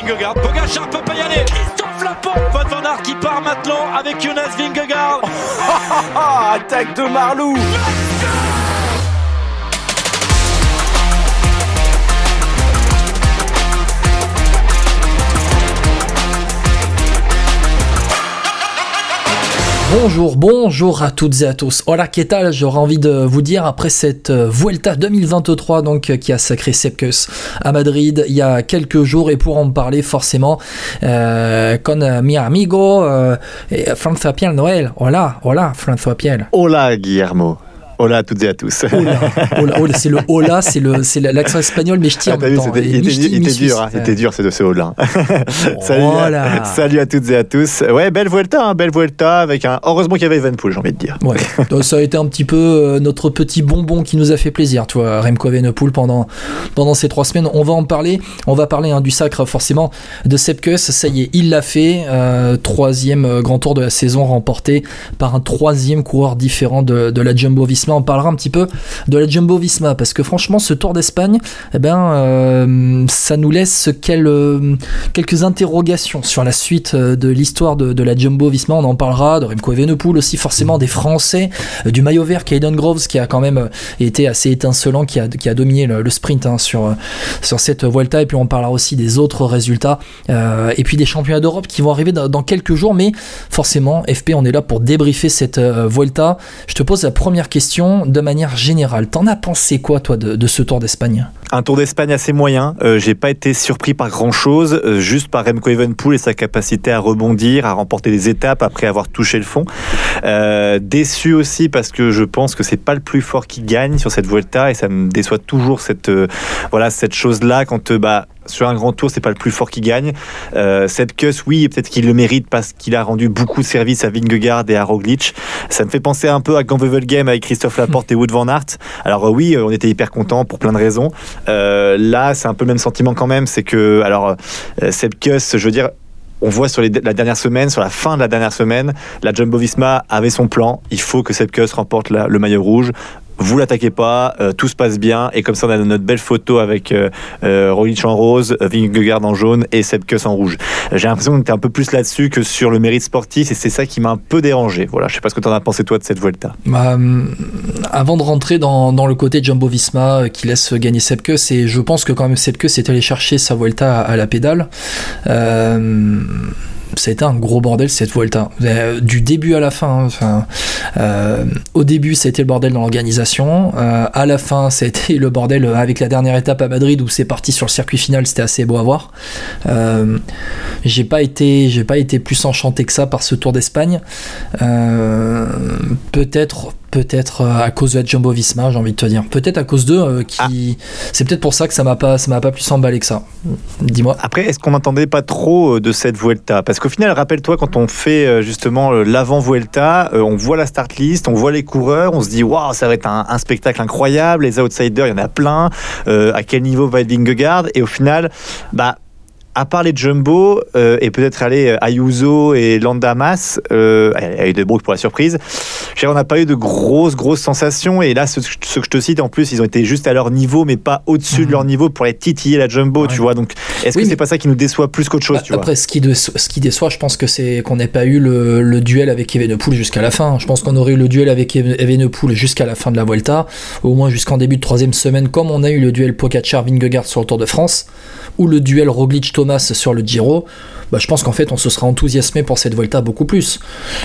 Vingegaard. Pogacar peut pas y aller. Christophe Laporte. Van Van Aert qui part maintenant avec Jonas Vingegaard. Attaque de Marlou. Bonjour, bonjour à toutes et à tous. Hola, que J'aurais envie de vous dire après cette euh, Vuelta 2023 donc euh, qui a sacré Sepkus à Madrid il y a quelques jours et pour en parler forcément euh, con mi amigo François Pierre Noël. Hola, hola François Pierre. Hola Guillermo. Hola à toutes et à tous. Hola, c'est le hola, c'est le c'est l'accent espagnol mais je tire Ah, Et il était, mi-ch'ti, il était dur, hein, il était dur c'est de ce hola. salut, Voilà. salut à toutes et à tous. Ouais, belle Vuelta, hein, belle Vuelta avec un. Heureusement qu'il y avait Evenpool, j'ai envie de dire. Ouais, donc ça a été un petit peu euh, notre petit bonbon qui nous a fait plaisir, tu vois, Remco Evenepoel pendant, pendant ces trois semaines. On va en parler, on va parler hein, du sacre forcément de Sepkus, ça y est, il l'a fait, euh, troisième euh, grand tour de la saison remporté par un troisième coureur différent de, de la Jumbo Visma. On parlera un petit peu de la Jumbo Visma parce que franchement, ce Tour d'Espagne, eh ben, euh, ça nous laisse quel- euh, quelques interrogations sur la suite euh, de l'histoire de, la Jumbo Visma. On en parlera de Remco Evenepoel aussi, forcément des Français, du maillot vert, Caden Groves qui a quand même été assez étincelant, qui a, qui a dominé le, sprint hein, sur, sur cette Vuelta. Et puis on parlera aussi des autres résultats et puis des championnats d'Europe qui vont arriver dans, dans quelques jours. Mais forcément, FP, on est là pour débriefer cette euh, Vuelta. Je te pose la première question de manière générale. T'en as pensé quoi, toi, de, ce Tour d'Espagne? Un Tour d'Espagne assez moyen. Euh, j'ai pas été surpris par grand chose, juste par Remco Evenpool et sa capacité à rebondir, à remporter des étapes après avoir touché le fond. Euh, déçu aussi parce que je pense que c'est pas le plus fort qui gagne sur cette Vuelta et ça me déçoit toujours cette euh, voilà cette chose là quand euh, bah sur un grand tour, c'est pas le plus fort qui gagne. Euh, Sepkus, oui, peut-être qu'il le mérite parce qu'il a rendu beaucoup de services à Vingegaard et à Roglic. Ça me fait penser un peu à Game avec Christophe Laporte et Wood van Aert. Alors euh, oui, euh, on était hyper contents pour plein de raisons. Euh, là, c'est un peu le même sentiment quand même, c'est que alors euh, Sepkus, je veux dire. On voit sur la dernière semaine, sur la fin de la dernière semaine, la Jumbo Visma avait son plan. Il faut que Sepkus remporte le maillot rouge. Vous l'attaquez pas, euh, tout se passe bien, et comme ça on a notre belle photo avec euh, euh, en rose, Vingegaard en jaune et Sepkus en rouge. J'ai l'impression qu'on était un peu plus là-dessus que sur le mérite sportif, et c'est ça qui m'a un peu dérangé. Voilà, je sais pas ce que tu en as pensé toi de cette Vuelta. Bah, hum, avant de rentrer dans, le côté Jumbo Visma euh, qui laisse gagner Sepkus, et je pense que quand même Sepkus est allé chercher sa Vuelta à, la pédale. Euh, été un gros bordel cette Vuelta. Euh, Du début à la fin. hein, enfin, euh, au début, été le bordel dans l'organisation. Euh, à la fin, été le bordel avec la dernière étape à Madrid où c'est parti sur le circuit final. C'était assez beau à voir. Euh, j'ai pas été, j'ai pas été plus enchanté que ça par ce Tour d'Espagne. Euh, peut-être, peut-être euh, à cause de la Jumbo Visma, j'ai envie de te dire. Peut-être à cause d'eux, euh, qui, c'est peut-être pour ça que ça m'a pas, ça m'a pas plus emballé que ça. Dis-moi. Après, est-ce qu'on n'entendait pas trop euh, de cette Vuelta? Parce qu'au final, rappelle-toi, quand on fait justement l'avant Vuelta, on voit la start list, on voit les coureurs, on se dit waouh, ça va être un, un spectacle incroyable. Les outsiders, il y en a plein. Euh, à quel niveau va être Vingegaard? Et au final, bah. À part les Jumbo euh, et peut-être aller Ayuso et Landamas, euh, il y a eu de Brook pour la surprise. Je veux dire, on n'a pas eu de grosses grosses sensations et là ce, que je te cite en plus ils ont été juste à leur niveau mais pas au-dessus de leur niveau pour aller titiller la Jumbo Ouais. tu vois donc est-ce Oui, que c'est pas ça qui nous déçoit plus qu'autre chose Bah, tu vois Après, ce qui, déçoit, ce qui déçoit, je pense que c'est qu'on n'ait pas eu le, le duel avec Evenepoel jusqu'à la fin. Je pense qu'on aurait eu le duel avec Even- Evenepoel jusqu'à la fin de la Vuelta, au moins jusqu'en début de troisième semaine, comme on a eu le duel Pogacar-Vingegaard sur le Tour de France, ou le duel Roglic-Thomas sur le Giro. Bah, je pense qu'en fait, on se sera enthousiasmé pour cette Vuelta beaucoup plus.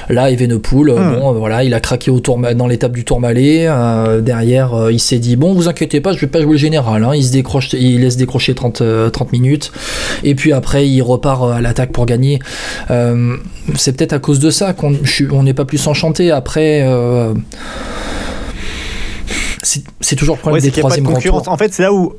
Là, Evenepoel, euh, Hmm. bon, euh, voilà, il a craqué au tour, dans l'étape du Tourmalet. euh, derrière, euh, il s'est dit bon, vous inquiétez pas, je vais pas jouer le général. hein. Il se décroche, il laisse décrocher 30, euh, 30 minutes. Et puis après, il repart à l'attaque pour gagner. Euh, c'est peut-être à cause de ça qu'on n'est pas plus enchanté. Après, c'est toujours le problème Ouais, c'est des qu'il n'y a pas de troisième concurrence. En fait, c'est là où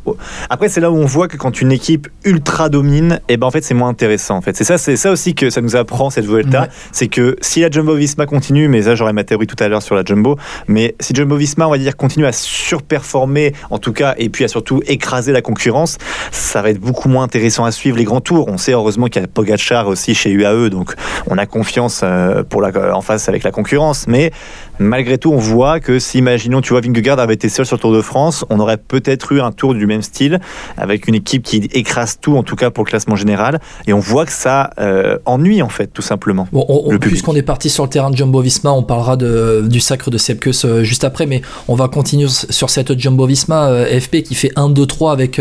après c'est là où on voit que quand une équipe ultra domine, et ben en fait c'est moins intéressant. En fait, c'est ça, c'est ça aussi que ça nous apprend cette Vuelta, Ouais. c'est que si la Jumbo Visma continue, mais ça j'aurai ma théorie tout à l'heure sur la Jumbo, mais si Jumbo Visma on va dire continue à surperformer en tout cas, et puis à surtout écraser la concurrence, ça va être beaucoup moins intéressant à suivre les grands tours. On sait heureusement qu'il y a Pogacar aussi chez UAE, donc on a confiance euh, pour la, en face avec la concurrence, mais malgré tout, on voit que si, imaginons, tu vois, Vingegaard avait été seul sur le Tour de France, on aurait peut-être eu un tour du même style, avec une équipe qui écrase tout, en tout cas pour le classement général. Et on voit que ça euh, ennuie, en fait, tout simplement. Bon, puisqu'on est parti sur le terrain de Jumbo Visma, on parlera de, du sacre de Sepkus euh, juste après, mais on va continuer sur cette Jumbo Visma euh, FP qui fait 1-2-3 avec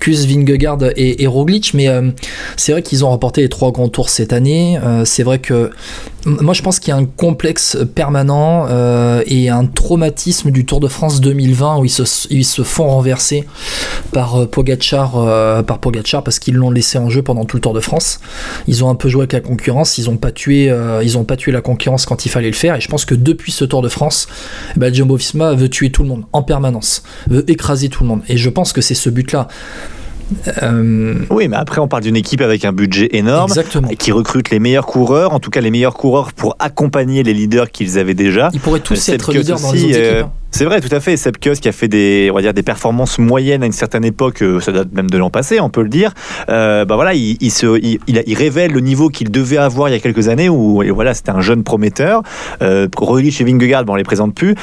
Kus, Vingegaard et, et Roglic. Mais c'est vrai qu'ils ont remporté les trois grands tours cette année. c'est vrai que moi je pense qu'il y a un complexe permanent et un traumatisme du Tour de France 2020 où ils se, font renverser par Pogachar, par Pogachar parce qu'ils l'ont laissé en jeu pendant tout le Tour de France. Ils ont un peu joué avec la concurrence, ils n'ont pas tué, euh, pas tué la concurrence quand il fallait le faire. Et je pense que depuis ce Tour de France, bah, Jumbo Visma veut tuer tout le monde en permanence, veut écraser tout le monde. Et je pense que c'est ce but-là. Euh, oui, mais après, on parle d'une équipe avec un budget énorme, Exactement. qui recrute les meilleurs coureurs, en tout cas les meilleurs coureurs pour accompagner les leaders qu'ils avaient déjà. Ils pourraient tous être leaders dans les autres équipes. Hein. C'est vrai, tout à fait. Sepkus qui a fait des, on va dire, des performances moyennes à une certaine époque, euh, ça date même de l'an passé, on peut le dire. Euh, bah voilà, il, il se, il, il, révèle le niveau qu'il devait avoir il y a quelques années où, voilà, c'était un jeune prometteur. Euh, Roglic et Vingegaard, bon, on les présente plus.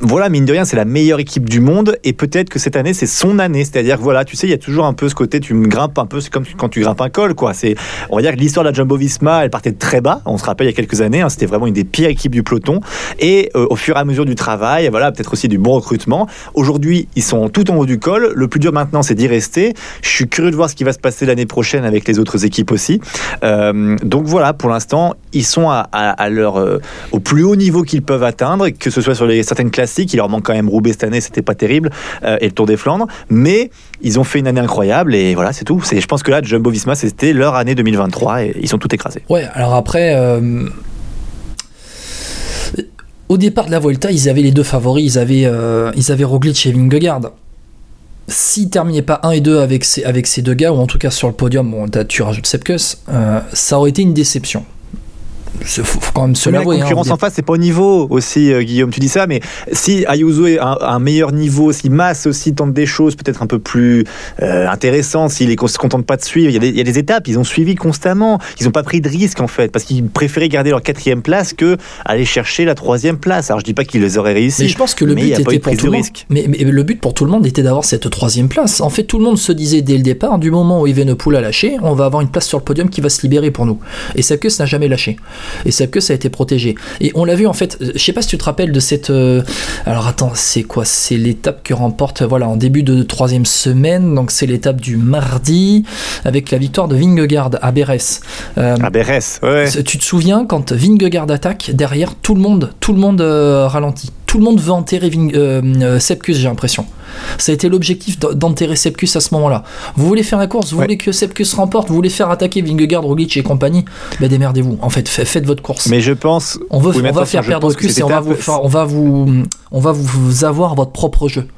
Voilà, mine de rien, c'est la meilleure équipe du monde et peut-être que cette année, c'est son année. C'est-à-dire, voilà, tu sais, il y a toujours un peu ce côté, tu me grimpes un peu, c'est comme quand tu grimpes un col, quoi. C'est, on va dire que l'histoire de la Jumbo Visma, elle partait de très bas. On se rappelle il y a quelques années, hein, c'était vraiment une des pires équipes du peloton. Et euh, au fur et à mesure du travail, voilà, peut-être aussi du bon recrutement Aujourd'hui, ils sont tout en haut du col. Le plus dur maintenant, c'est d'y rester. Je suis curieux de voir ce qui va se passer l'année prochaine avec les autres équipes aussi. Euh, donc voilà, pour l'instant, ils sont à, leur, euh, au plus haut niveau qu'ils peuvent atteindre, que ce soit sur les certaines classiques. Il leur manque quand même Roubaix cette année, c'était pas terrible, et le Tour des Flandres. Mais ils ont fait une année incroyable et voilà, c'est tout. Je pense que là, Jumbo Visma, c'était leur année 2023 et ils sont tout écrasés. Ouais, alors après au départ de la Volta, ils avaient les deux favoris, ils avaient, euh, ils avaient Roglic et Vingegaard. S'ils terminaient pas 1 et 2 avec ces, avec ces deux gars, ou en tout cas sur le podium, bon, tu rajoutes Sepkus, euh, ça aurait été une déception faut, quand même se l'avouer. La hein, concurrence en face, c'est pas au niveau aussi, euh, Guillaume. Tu dis ça, mais si Ayuso est un, un, meilleur niveau, si Mass aussi tente des choses peut-être un peu plus euh, intéressantes, s'il ne se contente pas de suivre, il y, a des, étapes, ils ont suivi constamment. Ils n'ont pas pris de risques en fait, parce qu'ils préféraient garder leur quatrième place que aller chercher la troisième place. Alors je dis pas qu'ils les auraient réussi. Mais je pense que le but était pour tout le monde. Mais, mais, le but pour tout le monde était d'avoir cette troisième place. En fait, tout le monde se disait dès le départ, du moment où Evenepoel a lâché, on va avoir une place sur le podium qui va se libérer pour nous. Et ça que ça n'a jamais lâché. Et ça que ça a été protégé. Et on l'a vu en fait, je sais pas si tu te rappelles de cette. Euh, alors attends, c'est quoi? C'est l'étape que remporte, voilà, en début de troisième semaine, donc c'est l'étape du mardi, avec la victoire de Vingegaard à Bérès. Euh, à Bérès, ouais. Tu te souviens quand Vingegaard attaque, derrière tout le monde, tout le monde euh, ralentit? Tout le monde veut enterrer euh, Sepkus, j'ai l'impression. Ça a été l'objectif d'enterrer Sepkus à ce moment-là. Vous voulez faire la course, vous voulez que Sepkus remporte, vous voulez faire attaquer Vingegaard, Roglic et compagnie, ben démerdez-vous. En fait, faites votre course. Mais je pense. On, veut, on va faire perdre Sepkus et on va, vous, on va vous, on va vous avoir votre propre jeu.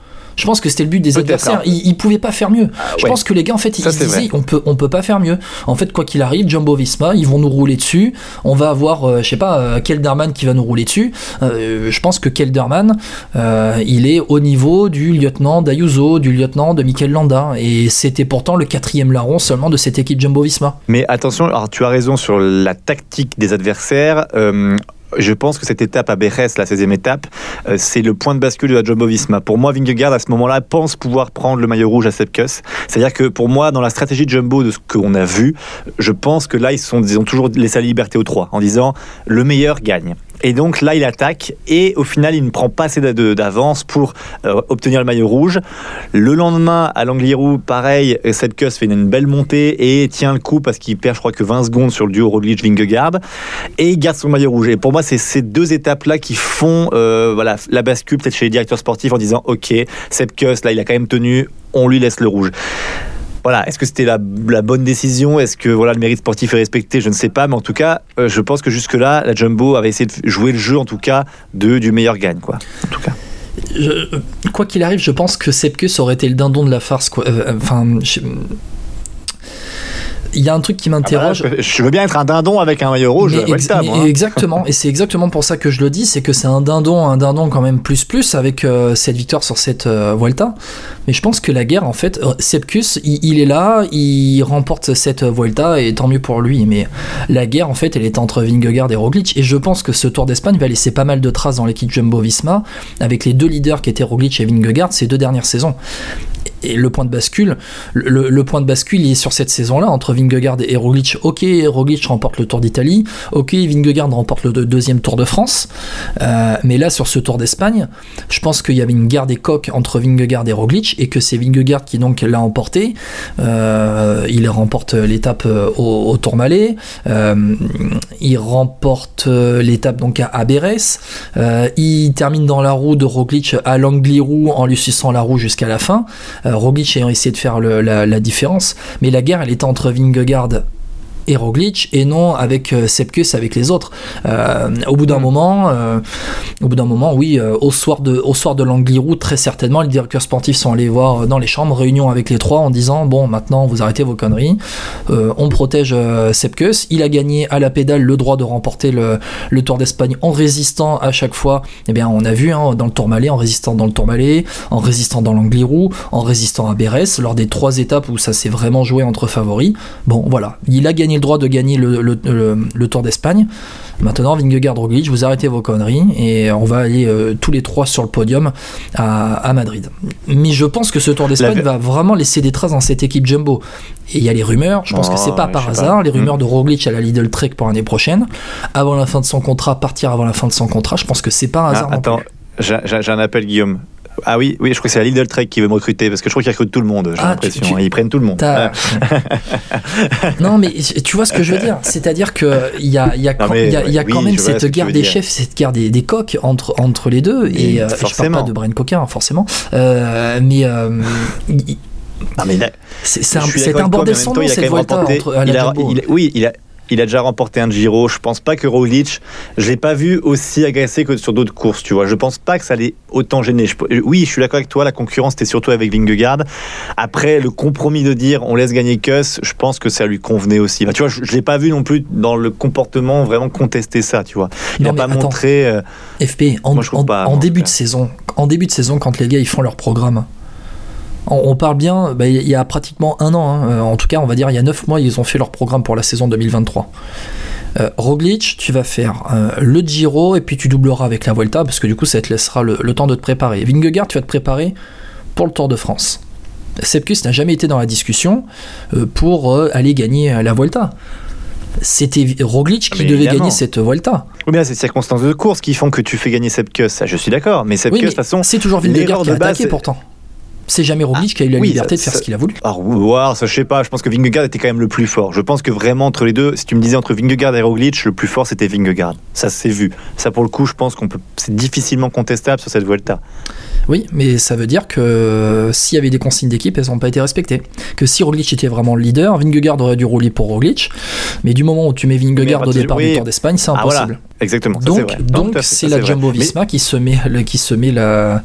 Je pense que c'était le but des adversaires. Hein. Ils, ne pouvaient pas faire mieux. Ah je pense que les gars, en fait, ils se disaient, on peut, on peut pas faire mieux. En fait, quoi qu'il arrive, Jumbo Visma, ils vont nous rouler dessus. On va avoir, euh, je sais pas, euh, Kelderman qui va nous rouler dessus. Euh, je pense que Kelderman, il est au niveau du lieutenant d'Ayuso, du lieutenant de Mikel Landa. Et c'était pourtant le quatrième larron seulement de cette équipe Jumbo Visma. Mais attention, alors tu as raison sur la tactique des adversaires je pense que cette étape à Bérès, la 16e étape, euh, c'est le point de bascule de la Jumbo Visma. Pour moi, Vingegaard, à ce moment-là, pense pouvoir prendre le maillot rouge à Sepkus. C'est-à-dire que pour moi, dans la stratégie de Jumbo, de ce qu'on a vu, je pense que là, ils ont toujours laissé la liberté aux trois, en disant le meilleur gagne. Et donc là, il attaque et au final, il ne prend pas assez d'avance pour euh, obtenir le maillot rouge. Le lendemain, à l'Angliru, pareil, Sepkus fait une belle montée et tient le coup parce qu'il perd, je crois, que 20 secondes sur le duo Roglic-Vingegaard et il garde son maillot rouge. Et pour moi, c'est ces deux étapes-là qui font euh, voilà, la bascule peut-être chez les directeurs sportifs en disant Ok, Sepkus, là, il a quand même tenu, on lui laisse le rouge. Voilà, est-ce que c'était la, bonne décision? Est-ce que voilà, le mérite sportif est respecté? Je ne sais pas, mais en tout cas, euh, je pense que jusque-là, la Jumbo avait essayé de jouer le jeu, en tout cas, de, du meilleur gagne, quoi. Tout cas. quoi qu'il arrive, je pense que Sepkus aurait été le dindon de la farce. Quoi. Euh, enfin, il y a un truc qui Ah bah m'interroge. je, veux bien être un dindon avec un maillot rouge. Ex- moi, hein. exactement, et c'est exactement pour ça que je le dis, c'est que c'est un dindon, un dindon quand même plus plus avec euh, cette victoire sur cette euh, Vuelta. Mais je pense que la guerre, en fait, euh, Sepkus, il, il est là, il remporte cette Vuelta et tant mieux pour lui. Mais la guerre, en fait, elle est entre Vingegaard et Roglic, et je pense que ce Tour d'Espagne va laisser pas mal de traces dans l'équipe Jumbo-Visma avec les deux leaders qui étaient Roglic et Vingegaard ces deux dernières saisons. Et le point de bascule, le, point de bascule il est sur cette saison-là entre Vingegaard et Roglic. Ok, Roglic remporte le Tour d'Italie. Ok, Vingegaard remporte le deux- deuxième Tour de France. Euh, mais là, sur ce Tour d'Espagne, je pense qu'il y avait une guerre des coques entre Vingegaard et Roglic et que c'est Vingegaard qui donc l'a emporté. Euh, il remporte l'étape euh, au, au Tourmalet. Euh, il remporte euh, l'étape donc à, à Bérès. Euh, il termine dans la roue de Roglic à l'Angliru en lui suçant la roue jusqu'à la fin. Euh, Roglic ayant essayé de faire la, la différence. Mais la guerre, elle était entre Vingegaard et Roglic et non avec euh, Sepkus avec les autres. Euh, au bout d'un moment, euh, au bout d'un moment, oui, au soir de au soir de l'Angliru, très certainement, les directeurs sportifs sont allés voir dans les chambres, réunion avec les trois en disant bon, maintenant vous arrêtez vos conneries, on protège Sepkus. Il a gagné à la pédale le droit de remporter le, le Tour d'Espagne en résistant à chaque fois. Eh bien, on a vu hein, dans le Tourmalet, en résistant dans le Tourmalet, en résistant dans l'Angliru, en résistant à Bérès, lors des trois étapes où ça s'est vraiment joué entre favoris. Bon, voilà, il a gagné le droit de gagner le, le- le- le Tour d'Espagne. Maintenant, Vingegaard Roglic, vous arrêtez vos conneries et on va aller euh, tous les trois sur le podium à, à Madrid. Mais je pense que ce Tour d'Espagne La- va vraiment laisser des traces dans cette équipe Jumbo. Et il y a les rumeurs, je pense Oh, que c'est pas par hasard, pas. les rumeurs Mm. de Roglic à la Lidl Trek pour l'année prochaine, avant la fin de son contrat, partir avant la fin de son contrat, je pense que c'est pas un Ah, hasard. non attends, j'ai un appel, Guillaume. Ah oui, oui, je crois que c'est la Lidl Trek qui veut me recruter parce que je crois qu'ils recrutent tout le monde. J'ai Ah, l'impression. tu- tu- Ils prennent tout le monde. Non, mais tu vois ce que je veux dire C'est-à-dire qu'il y a, y a, quand, mais, y a- y a oui, quand même cette guerre des chefs, cette guerre des, des coqs entre, entre les deux. Et Oui, euh, je parle pas de Brian Coquin, forcément. Euh, mais euh, Non, mais là, c'est c'est un, c'est un bordel sans nom cette remporté- entre, à il la a- Jumbo. il- Oui, il a, il a déjà remporté un Giro. Je pense pas que Roglic, je l'ai pas vu aussi agressé que sur d'autres courses, tu vois. Je pense pas que ça l'ait autant gêné. Je- oui, je suis d'accord avec toi, la concurrence était surtout avec Vingegaard. Après, le compromis de dire on laisse gagner Kuss, je pense que ça lui convenait aussi. Enfin, tu vois, je, je l'ai pas vu non plus dans le comportement vraiment contester ça, tu vois. Il n'a pas attends. montré. euh, FP, en, Moi, en- pas, en moi, début de saison, en début de saison, quand les gars ils font leur programme, on, parle bien, bah, il y a pratiquement un an, hein, euh, en tout cas, on va dire il y a 9 mois, ils ont fait leur programme pour la saison 2023. Euh, Roglic, tu vas faire euh, le Giro et puis tu doubleras avec la Vuelta parce que du coup ça te laissera le, le temps de te préparer. Vingegaard, tu vas te préparer pour le Tour de France. Sepkus n'a jamais été dans la discussion euh, pour aller gagner la Vuelta. C'était Roglic qui Mais devait évidemment. gagner cette Vuelta. Oui, mais là, c'est les circonstances de course qui font que tu fais gagner Sepkus. Ça, je suis d'accord. Mais Sepkus, Oui, de toute façon. c'est toujours Vingegaard qui a attaqué pourtant. C'est jamais Roglic qui a eu la oui, liberté ça- de faire ça- ce qu'il a voulu. Ah, wow, ça je sais pas. Je pense que Vingegaard était quand même le plus fort. Je pense que vraiment entre les deux, si tu me disais entre Vingegaard et Roglic, le plus fort c'était Vingegaard. Ça s'est vu. Ça pour le coup, je pense qu'on peut, c'est difficilement contestable sur cette Vuelta. Oui, mais ça veut dire que euh, s'il y avait des consignes d'équipe, elles n'ont pas été respectées. Que si Roglic était vraiment le leader, Vingegaard aurait dû rouler pour Roglic. Mais du moment où tu mets Vingegaard au départ oui. du Tour d'Espagne, c'est Ah, voilà. impossible. Exactement. ça, donc, donc c'est la. Jumbo Mais- Visma qui se met, le- qui se met la,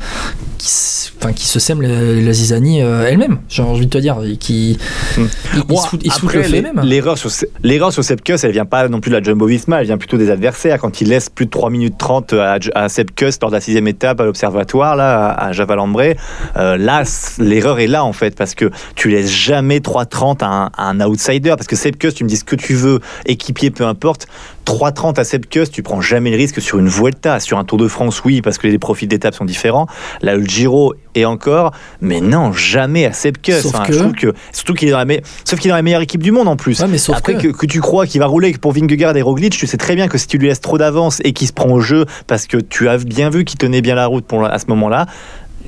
qui, se- enfin, qui se sème la, la zizanie euh, elle-même. J'ai envie de te dire, qui, il, Bon, il fout après, le fait même. L'erreur sur, l'erreur sur Sepkus, elle vient pas non plus de la Jumbo Visma, elle vient plutôt des adversaires. Quand il laisse plus de 3 minutes 30 à, à Sepkus lors de la sixième étape à l'observatoire, là, à, à Javalambré, euh, là, l'erreur est là, en fait, parce que tu laisses jamais 3,30 à à un outsider. Parce que Sepkus, tu me dis ce que tu veux, équipier, peu importe. 3,30 à Sepkus, tu prends jamais le risque sur une Vuelta. Sur un Tour de France, oui, parce que les profils d'étape sont différents. Là, le Giro et encore, mais non, jamais à Sepkus. Sauf Enfin, que- je trouve que, surtout qu'il est dans la me- sauf qu'il est dans la meilleure équipe du monde en plus. Ouais, mais sauf Après que- que... que tu crois qu'il va rouler pour Vingegaard et Roglic, tu sais très bien que si tu lui laisses trop d'avance et qu'il se prend au jeu parce que tu as bien vu qu'il tenait bien la route pour, à ce moment-là,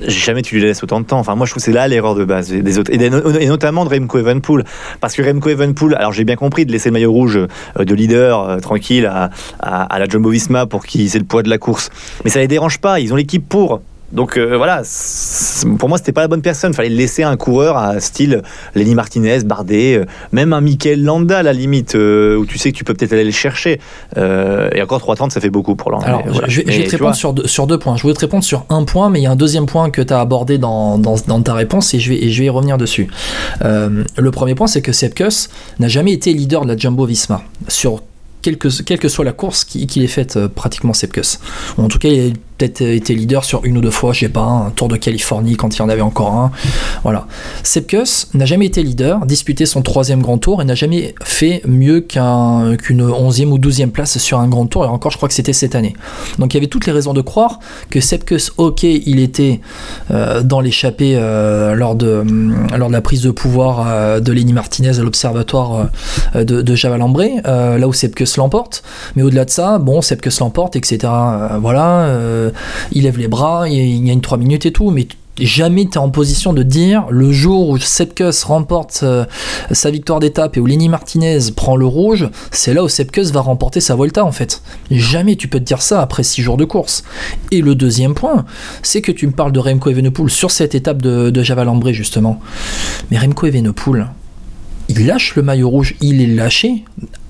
jamais tu lui laisses autant de temps. Enfin, moi, je trouve que c'est là l'erreur de base des autres. Et, notamment de Remco Evenpool. Parce que Remco Evenpool, alors j'ai bien compris de laisser le maillot rouge euh, de leader euh, tranquille à, à, la Jumbo Visma pour qu'ils aient le poids de la course. Mais ça les dérange pas, ils ont l'équipe pour. Donc euh, voilà, pour moi, c'était pas la bonne personne. Il fallait laisser un coureur à style Lenny Martinez, Bardet, euh, même un Michael Landa à la limite, euh, où tu sais que tu peux peut-être aller le chercher. et encore 3,30, ça fait beaucoup pour Landa. Alors, je, vais te répondre sur deux, sur deux, points. Je voulais te répondre sur un point, mais il y a un deuxième point que tu as abordé dans, dans, dans, ta réponse et je vais, et je vais y revenir dessus. le premier point, c'est que Sepkus n'a jamais été leader de la Jumbo Visma. Sur quelle que, quelle que soit la course qu'il ait faite pratiquement Sepkus. En tout cas, il peut-être été leader sur une ou deux fois, je sais pas, un Tour de Californie quand il y en avait encore un. Voilà. Sepkus n'a jamais été leader, disputé son troisième grand tour et n'a jamais fait mieux qu'une onzième ou douzième place sur un grand tour. Et encore, je crois que c'était cette année. Donc il y avait toutes les raisons de croire que Sepkus, ok, il était euh, dans l'échappée euh, lors, de, la prise de pouvoir euh, de Lenny Martinez à l'observatoire de, de là où Sepkus l'emporte. Mais au-delà de ça, bon, Sepkus l'emporte, etc. voilà euh, il lève les bras, il gagne 3 minutes et tout, mais jamais tu es en position de dire le jour où Sepkus remporte euh, sa victoire d'étape et où Lenny Martinez prend le rouge, c'est là où Sepkus va remporter sa Volta en fait. Jamais tu peux te dire ça après 6 jours de course. Et le deuxième point, c'est que tu me parles de Remco Evenepoel sur cette étape de, de Javalambré justement. Mais Remco Evenepoel, il lâche le maillot rouge, il est lâché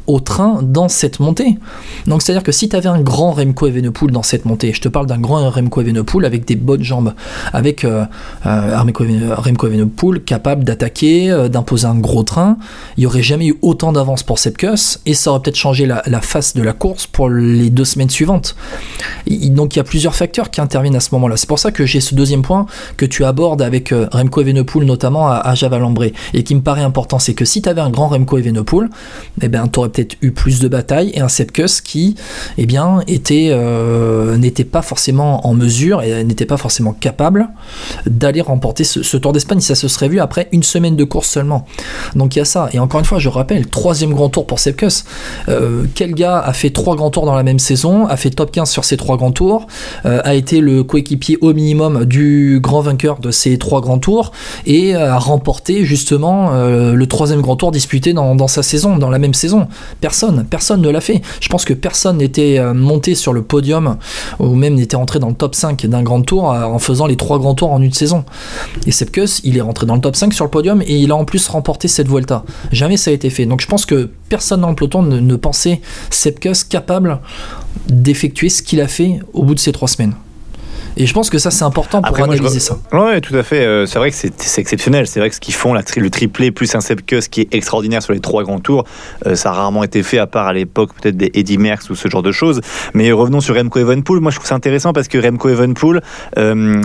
au train dans cette montée. Donc c'est-à-dire que si tu avais un grand Remco Evenepoel dans cette montée, je te parle d'un grand Remco Evenepoel avec des bonnes jambes, avec euh, euh, Remco Evenepoel capable d'attaquer, euh, d'imposer un gros train, il n'y aurait jamais eu autant d'avance pour Sepkus et ça aurait peut-être changé la, face de la course pour les deux semaines suivantes. donc il y a plusieurs facteurs qui interviennent à ce moment-là. C'est pour ça que j'ai ce deuxième point que tu abordes avec Remco Evenepoel notamment à, à Javalambré et qui me paraît important, c'est que si tu avais un grand Remco Evenepoel, eh ben, tu aurais eu plus de batailles et un Sepkus qui eh bien, était, euh, n'était pas forcément en mesure et n'était pas forcément capable d'aller remporter ce, Tour d'Espagne. Ça se serait vu après une semaine de course seulement. Donc il y a ça. Et encore une fois, je rappelle, troisième grand tour pour Sepkus. Euh, quel gars a fait trois grands tours dans la même saison, a fait top 15 sur ces trois grands tours, euh, a été le coéquipier au minimum du grand vainqueur de ces trois grands tours et a remporté justement le troisième grand tour disputé dans, dans sa saison, dans la même saison. Personne, personne ne l'a fait. Je pense que personne n'était euh, monté sur le podium ou même n'était rentré dans le top 5 d'un grand tour euh, en faisant les trois grands tours en une saison. Et Sepkus, il est rentré dans le top 5 sur le podium et il a en plus remporté cette Vuelta. Jamais ça a été fait. Donc je pense que personne dans le peloton ne, ne pensait Sepkus capable d'effectuer ce qu'il a fait au bout de ces trois semaines. Et je pense que ça, c'est important pour analyser ça. Oui, tout à fait. Euh, c'est vrai que c'est exceptionnel. C'est vrai que ce qu'ils font, la le triplé plus un Sepkus qui est extraordinaire sur les trois grands tours, euh, ça a rarement été fait à part à l'époque peut-être des Eddie Merckx ou ce genre de choses. Mais revenons sur Remco Evenpool. Moi, je trouve ça intéressant parce que Remco Evenpool, euh,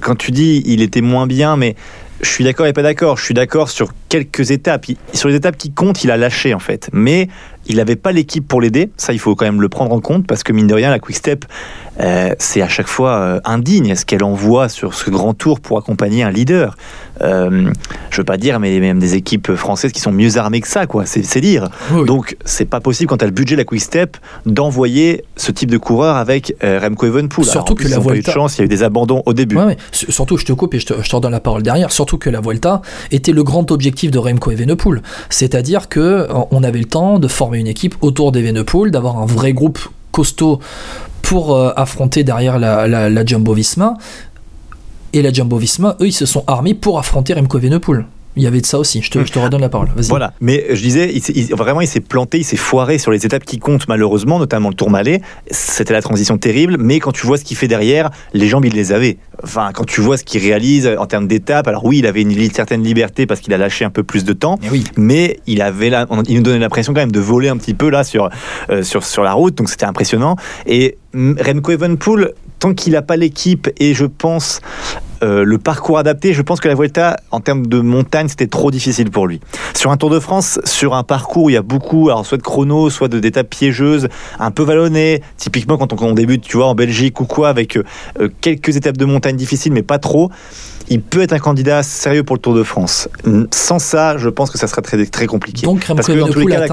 quand tu dis il était moins bien, mais je suis d'accord et pas d'accord. Je suis d'accord sur quelques étapes. sur les étapes qui comptent, il a lâché en fait. Mais il n'avait pas l'équipe pour l'aider. Ça, il faut quand même le prendre en compte parce que mine de rien, la Quick Step, euh, c'est à chaque fois euh, indigne ce qu'elle envoie sur ce grand tour pour accompagner un leader? Euh, je veux pas dire, mais même des équipes françaises qui sont mieux armées que ça, quoi. C'est dire. Donc, c'est pas possible quand tu as le budget de la Quick Step d'envoyer ce type de coureur avec Remco Evenpool. Surtout que la Vuelta. Eu de chance, il y a eu des abandons au début. Surtout, je te coupe et je te, je te redonne la parole derrière. Surtout que la Vuelta était le grand objectif de Remco Evenepoel, c'est-à-dire que on avait le temps de former une équipe autour d'Evenepoel, d'avoir un vrai groupe costaud pour euh, affronter derrière la, Jumbo Visma. Et la Jumbo Visma, eux, ils se sont armés pour affronter Remco. Il y avait de ça aussi. Je te, je te redonne la parole. Voilà. Mais je disais, il, vraiment, il s'est planté, il s'est foiré sur les étapes qui comptent malheureusement, notamment le Tour Malais. C'était la transition terrible. Mais quand tu vois ce qu'il fait derrière, les jambes, il les avait. Enfin, quand tu vois ce qu'il réalise en termes d'étapes, alors oui, il avait une, certaine liberté parce qu'il a lâché un peu plus de temps. Mais, mais il avait là, il nous donnait l'impression quand même de voler un petit peu là sur euh, sur sur la route. Donc c'était impressionnant. Et Remco Evenpool, tant qu'il n'a pas l'équipe et je pense euh, le parcours adapté, je pense que la Vuelta, en termes de montagne, c'était trop difficile pour lui. Sur un Tour de France, sur un parcours où il y a beaucoup, alors soit de chrono, soit d'étapes piégeuses, un peu vallonnées, typiquement quand on, débute, tu vois, en Belgique ou quoi, avec euh, quelques étapes de montagne difficiles, mais pas trop il peut être un candidat sérieux pour le Tour de France. Sans ça, je pense que ça sera très, très compliqué. Donc, Parce que dans tous les cas,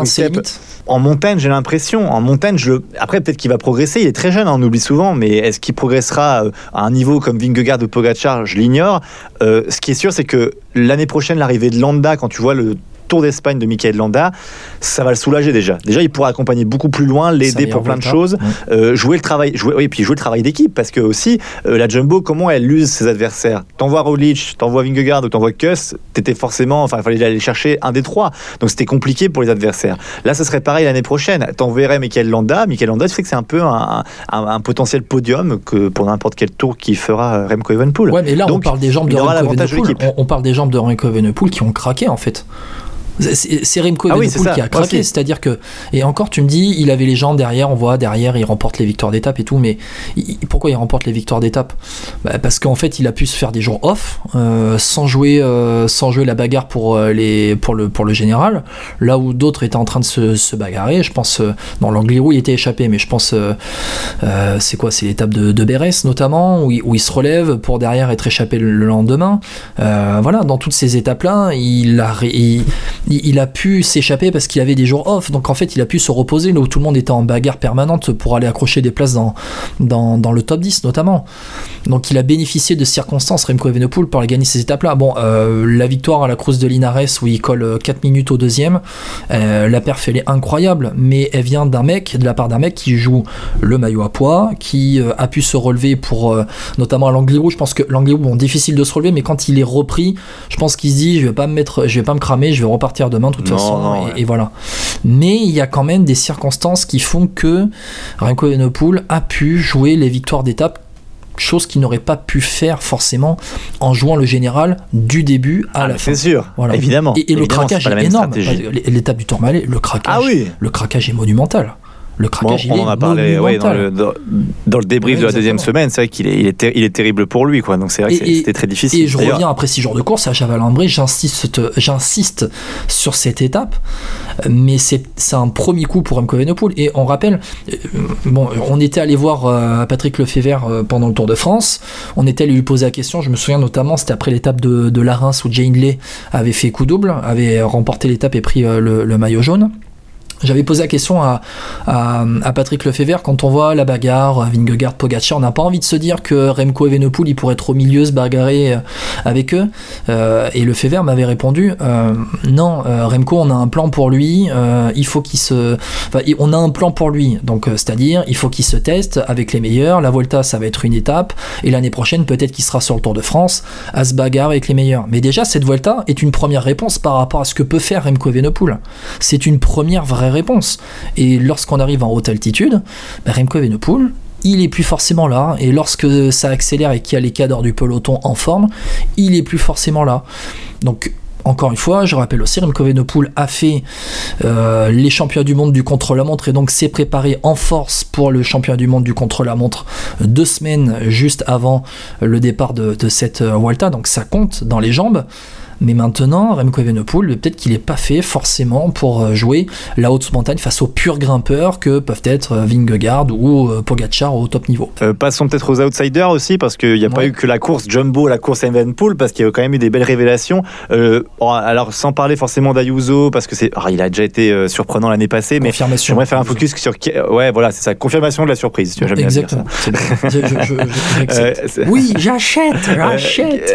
en montagne, j'ai l'impression, en montagne, je... après peut-être qu'il va progresser. Il est très jeune, hein, on oublie souvent, mais est-ce qu'il progressera euh, à un niveau comme Vingegaard ou Pogacar? Je l'ignore. Euh, ce qui est sûr, c'est que l'année prochaine, l'arrivée de Landa, quand tu vois le Tour d'Espagne de Michael Landa, ça va le soulager déjà. Déjà, il pourra accompagner beaucoup plus loin, l'aider pour plein de choses, euh, jouer le travail, jouer, oui, puis jouer le travail d'équipe, parce que aussi euh, la Jumbo, comment elle use ses adversaires? T'envoies Roglic, t'envoies Vingegaard ou t'envoies Kuss, t'étais forcément, enfin, il fallait aller chercher un des trois, donc c'était compliqué pour les adversaires. Là, ce serait pareil l'année prochaine. T'enverrais Michael Landa, Michael Landa, tu sais que c'est un peu un, un, potentiel podium que pour n'importe quel tour qui fera Remco Evenepoel. Ouais, mais là, on parle des jambes de Remco Evenepoel. On, on parle des jambes de Remco Evenepoel qui ont craqué en fait. C'est Remco ah qui a craqué, c'est-à-dire que et encore tu me dis il avait les jambes derrière, on voit derrière il remporte les victoires d'étape et tout, mais pourquoi il remporte les victoires d'étape? Bah, Parce qu'en fait il a pu se faire des jours off euh, sans jouer euh, sans jouer la bagarre pour euh, les pour le pour le général, là où d'autres étaient en train de se, se bagarrer. Je pense dans l'Angliru il était échappé, mais je pense c'est quoi? C'est l'étape de, de Bérès notamment où il, où il, se relève pour derrière être échappé le, lendemain. voilà, dans toutes ces étapes là, il a il, il, a pu s'échapper parce qu'il avait des jours off. Donc en fait, il a pu se reposer là où tout le monde était en bagarre permanente pour aller accrocher des places dans, le top 10 notamment. Donc il a bénéficié de circonstances, Remco Evenepoel, pour gagner ces étapes-là. Bon, euh, la victoire à la Cruz de Linares où il colle 4 minutes au deuxième, euh, la perf elle est incroyable, mais elle vient d'un mec, de la part d'un mec qui joue le maillot à poids, qui euh, a pu se relever pour notamment à l'Angliru. Je pense que l'Angliru, bon, difficile de se relever, mais quand il est repris, je pense qu'il se dit je vais pas me mettre, je vais pas me cramer, je vais repartir demain de toute façon. et, voilà. Mais il y a quand même des circonstances qui font que Renko Evenepoel a pu jouer les victoires d'étape chose qu'il n'aurait pas pu faire forcément en jouant le général du début à ah, la fin. C'est sûr, évidemment. Et, le craquage est, énorme. L'étape du Tourmalet, le craquage, ah oui. le craquage est monumental le craquage, il on en a parlé dans, le, dans, le débrief de la deuxième semaine. C'est vrai qu'il est, il est, il est, terrible pour lui. Quoi. Donc c'est vrai que c'était très difficile. Et je reviens après six jours de course à Chaval-Lambré. J'insiste, j'insiste sur cette étape, mais c'est, un premier coup pour Remco Evenepoel. Et on rappelle, euh, bon, on était allé voir euh, Patrick Lefebvre euh, pendant le Tour de France. On était allé lui poser la question. Je me souviens notamment, c'était après l'étape de, de la où Jane Lay avait fait coup double, avait remporté l'étape et pris le maillot jaune. J'avais posé la question à, à, Patrick Lefebvre quand on voit la bagarre Vingegaard Pogacar, on n'a pas envie de se dire que Remco Evenepoel il pourrait être au milieu se bagarrer euh, avec eux. Euh, et Lefebvre m'avait répondu euh, non, Remco on a un plan pour lui, il faut qu'il se, enfin, on a un plan pour lui. Donc c'est-à-dire il faut qu'il se teste avec les meilleurs. La Volta ça va être une étape et l'année prochaine peut-être qu'il sera sur le Tour de France à se bagarrer avec les meilleurs. Mais déjà cette Volta est une première réponse par rapport à ce que peut faire Remco Evenepoel. C'est une première vraie réponse. Et lorsqu'on arrive en haute altitude, bah, Remco il est plus forcément là. Et lorsque ça accélère et qu'il y a les cadres du peloton en forme, il est plus forcément là. Donc encore une fois, je rappelle aussi, Remco a fait euh, les championnats du monde du contre-la-montre et donc s'est préparé en force pour le championnat du monde du contre-la-montre deux semaines juste avant le départ de, de cette euh, Vuelta. Donc ça compte dans les jambes. Mais maintenant, Remco Evenepoel, peut-être qu'il n'est pas fait forcément pour euh, jouer la haute montagne face aux purs grimpeurs que peuvent être euh, Vingegaard ou euh, Pogacar au top niveau. passons peut-être aux outsiders aussi, parce qu'il n'y a pas eu que la course Jumbo, la course Evenepoel, parce qu'il y a quand même eu des belles révélations. alors, sans parler forcément d'Ayuso, parce que c'est, ah, il a déjà été surprenant l'année passée, mais j'aimerais faire un focus sur, ouais, voilà, c'est ça, confirmation de la surprise. Tu vois, Exactement. oui, j'achète, j'achète.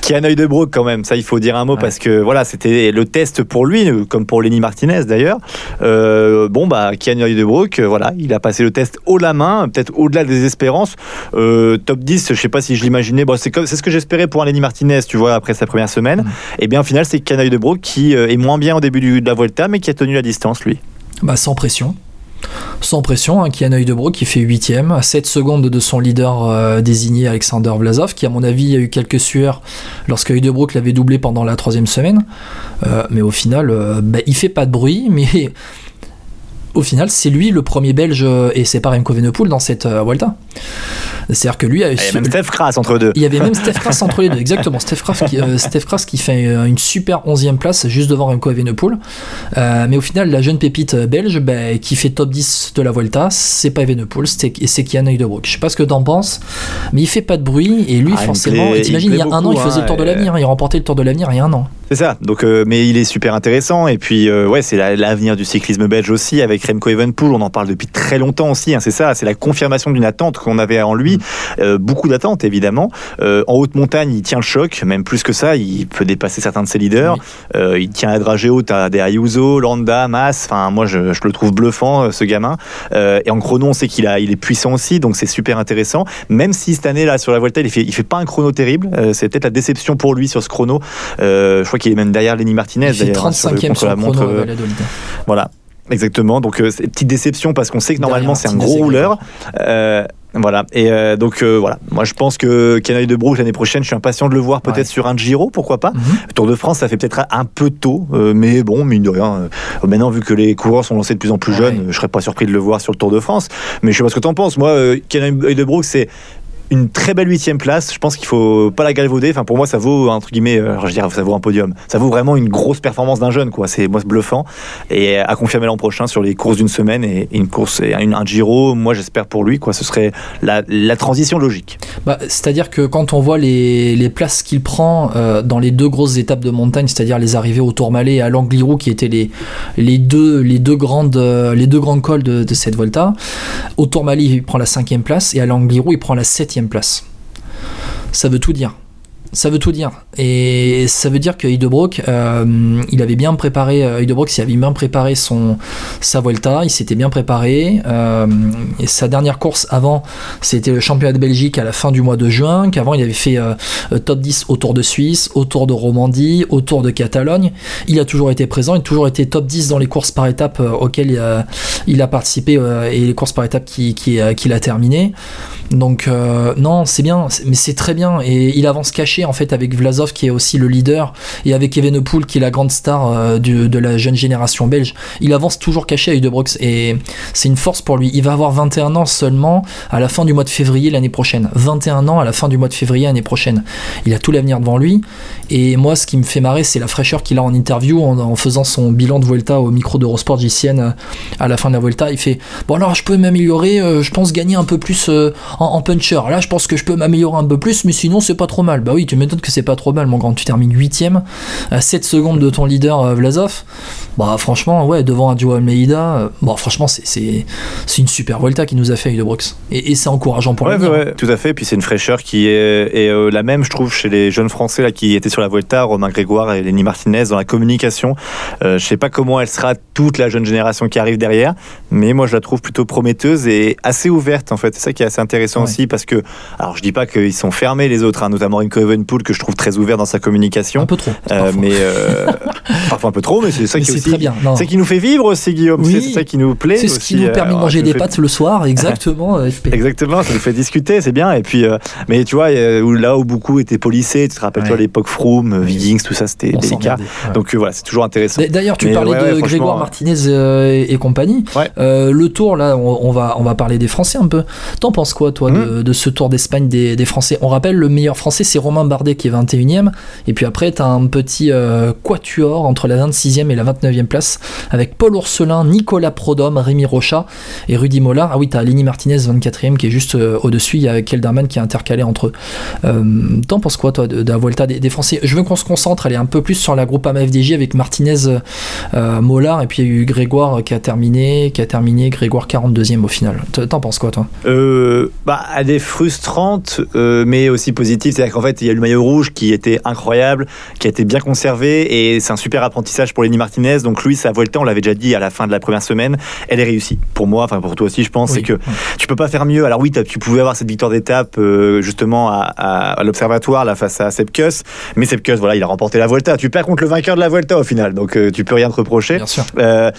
qui a un œil de broc quand même ça il faut dire un mot parce que voilà, c'était le test pour lui, comme pour Lenny Martinez d'ailleurs. Euh, bon, bah, Kian de Broek, euh, voilà, il a passé le test haut la main, peut-être au-delà des espérances. Euh, top 10, je sais pas si je l'imaginais. Bon, c'est ce que j'espérais pour un Lenny Martinez, tu vois, après sa première semaine. Mm. Et eh bien, au final, c'est Kian de Broek qui est moins bien au début de la Volta, mais qui a tenu la distance, lui. Bah, sans pression sans pression, hein, qui a un œil de bro qui fait 8 à 7 secondes de son leader euh, désigné Alexander Vlasov, qui à mon avis a eu quelques sueurs lorsque œil de Brook l'avait doublé pendant la troisième semaine. Euh, mais au final, euh, bah, il fait pas de bruit, mais au final, c'est lui le premier Belge et c'est pas Remco Evenepoel dans cette Vuelta. C'est-à-dire que lui Il y avait même Steph Kras entre deux. Il y avait même Steph Kras entre les deux, exactement. Steph Kras qui, euh, qui fait euh, une super 11e place juste devant Remco Evenepoel. Euh, mais au final, la jeune pépite belge bah, qui fait top 10 de la Volta, c'est pas Evenepoel, c'est Kian Heudebroek. Je sais pas ce que t'en penses, mais il fait pas de bruit et lui, ah, forcément, t'imagines, il, y a un an, il faisait le Tour de l'avenir. Il remportait le Tour de l'avenir il y a un an. C'est ça. Donc, mais il est super intéressant. Et puis, ouais, c'est l'avenir du cyclisme belge aussi avec Remco Evenepoel. On en parle depuis très longtemps aussi. Hein, c'est ça. C'est la confirmation d'une attente qu'on avait en lui. aussi. Euh, beaucoup d'attentes, évidemment. Euh, en haute montagne, il tient le choc, même plus que ça, il peut dépasser certains de ses leaders. Euh, il tient à dragée haute à des Ayuso, Landa, Mas. Enfin, moi, je, je le trouve bluffant, ce gamin. Et en chrono, on sait qu'il a, il est puissant aussi, donc c'est super intéressant. Même si cette année, là, sur la Volta, il fait, il fait pas un chrono terrible. C'est peut-être la déception pour lui sur ce chrono. Je crois qu'il est même derrière Lenny Martinez. Il fait d'ailleurs, hein, sur le 35e chrono euh, Valladolid. voilà, exactement. Donc, euh, c'est une petite déception parce qu'on sait que normalement, c'est un gros rouleur. Euh, voilà. Et euh, donc, euh, voilà. Moi, je pense que Canaille de Brook l'année prochaine, je suis impatient de le voir peut-être Ouais. sur un Giro, pourquoi pas. Mhm. Tour de France, ça fait peut-être un peu tôt, mais bon, mine de rien. maintenant, vu que les coureurs sont lancés de plus en plus Ouais. jeunes, je serais pas surpris de le voir sur le Tour de France. Mais je sais pas ce que t'en penses. Moi, Canaille de Brook, c'est une très belle huitième place. Je pense qu'il faut pas la galvauder. Enfin, pour moi, ça vaut entre guillemets, euh, je dirais, ça vaut un podium. Ça vaut vraiment une grosse performance d'un jeune, quoi. C'est moi bluffant et à confirmer l'an prochain sur les courses d'une semaine et une course et un, un Giro. Moi, j'espère pour lui, quoi. Ce serait la, la transition logique. Bah, c'est-à-dire que quand on voit les, les places qu'il prend euh, dans les deux grosses étapes de montagne, c'est-à-dire les arrivées au Tourmalet et à l'Angliru, qui étaient les, les, deux, les, deux grandes, euh, les deux grands cols de, de cette Volta, au Tourmalet, il prend la cinquième place et à l'Angliru, il prend la septième place. Ça veut tout dire. Ça veut tout dire. Et ça veut dire que Hidebrook, euh, il avait bien préparé, euh, Hidebrook s'y avait bien préparé son, sa Volta, il s'était bien préparé. euh, sa dernière course avant, c'était le championnat de Belgique à la fin du mois de juin, qu'avant il avait fait euh, euh, top 10 au Tour de Suisse, au Tour de Romandie, au Tour de Catalogne. Il a toujours été présent, il a toujours été top 10 dans les courses par étapes euh, auxquelles il a, participé euh, et les courses par étapes qu'il qui, euh, qu'il a terminées. Donc euh, non, c'est bien, mais c'est très bien. Et il avance caché en fait avec Vlasov qui est aussi le leader et avec Evenepoel qui est la grande star euh, de la jeune génération belge. Il avance toujours caché à Udebrox et c'est une force pour lui. Il va avoir 21 ans seulement à la fin du mois de février l'année prochaine. 21 ans à la fin du mois de février l'année prochaine. Il a tout l'avenir devant lui. Et moi, ce qui me fait marrer, c'est la fraîcheur qu'il a en interview en, faisant son bilan de Vuelta au micro d'Eurosport JCN euh, à la fin de la Vuelta. Il fait Bon, alors je peux m'améliorer, euh, je pense gagner un peu plus en, en puncher. Là, je pense que je peux m'améliorer un peu plus, mais sinon, c'est pas trop mal. Bah oui, tu m'étonnes que c'est pas trop mal, mon grand. Tu termines 8ème à 7 secondes de ton leader euh, Vlasov. Bah, franchement, ouais, devant un Joe Almeida, euh, bon, franchement, c'est- une super Vuelta qui nous a fait Hidebrox. Et, et c'est encourageant pour Ouais, ouais, tout à fait. Puis c'est une fraîcheur qui est, est, euh, la même, je trouve, chez les jeunes Français là, qui étaient sur la Volta, Romain Grégoire et Lenny Martinez, dans la communication. Euh, je sais pas comment elle sera toute la jeune génération qui arrive derrière, mais moi je la trouve plutôt prometteuse et assez ouverte en fait. C'est ça qui est assez intéressant Ouais. aussi parce que, alors je dis pas qu'ils sont fermés les autres, hein, notamment Remco Evenepoel que je trouve très ouvert dans sa communication. Un peu trop. Euh, parfois. mais euh, parfois un peu trop, mais c'est ça Mais qui est aussi très bien. C'est qui nous fait vivre aussi, Guillaume. Oui. C'est- ça qui nous plaît. C'est ce qui nous euh, permet de alors, manger des fait- pâtes le soir, exactement, euh. Exactement, ça nous fait discuter, c'est bien. Et puis, euh, mais tu vois, euh, là où beaucoup étaient polissés, tu te rappelles, toi, Ouais. à l'époque Froome, euh, Wiggins, tout ça, c'était délicat. ouais. Donc euh, voilà, c'est toujours intéressant. D'ailleurs, tu Mais parlais ouais, de Grégoire euh, Martinez euh, et, et compagnie. Euh, le tour, là, on, on va, on va parler des Français un peu. T'en penses quoi, toi, Hmm. de, de ce tour d'Espagne des, des Français? On rappelle, le meilleur Français, c'est Romain Bardet qui est 21ème. Et puis après, t'as un petit euh, quatuor entre la 26e et la 29e place avec Paul Ourselin, Nicolas Prodhomme, Rémi Rocha et Rudy Mollard. Ah oui, t'as Lenny Martinez, 24e, qui est juste euh, au-dessus. Il y a Kelderman qui est intercalé entre eux. T'en penses quoi, toi, de, la Vuelta des, des Français Je veux qu'on se concentre, aller un peu plus sur la groupe FDJ avec Martinez, euh, Mollard, et puis il y a eu Grégoire qui a terminé, qui a terminé, Grégoire 42e au final. T'en penses quoi, toi? Bah, elle est frustrante, mais aussi positive. C'est-à-dire qu'en fait, il y a le maillot rouge qui était incroyable, qui a été bien conservé, et c'est un super apprentissage pour Lenny Martinez. Donc lui, sa Volta, on l'avait déjà dit à la fin de la première semaine, elle est réussie. Pour moi, enfin pour toi aussi, je pense, Oui. c'est que tu peux pas faire mieux. Alors oui, tu pouvais avoir cette victoire d'étape euh, justement à, à- à l'observatoire là face à Sepkus, mais Sepkus, voilà, il a remporté la Volta. Tu perds contre le vainqueur de la Volta au final, donc euh, tu peux rien te reprocher. Bien sûr. Euh,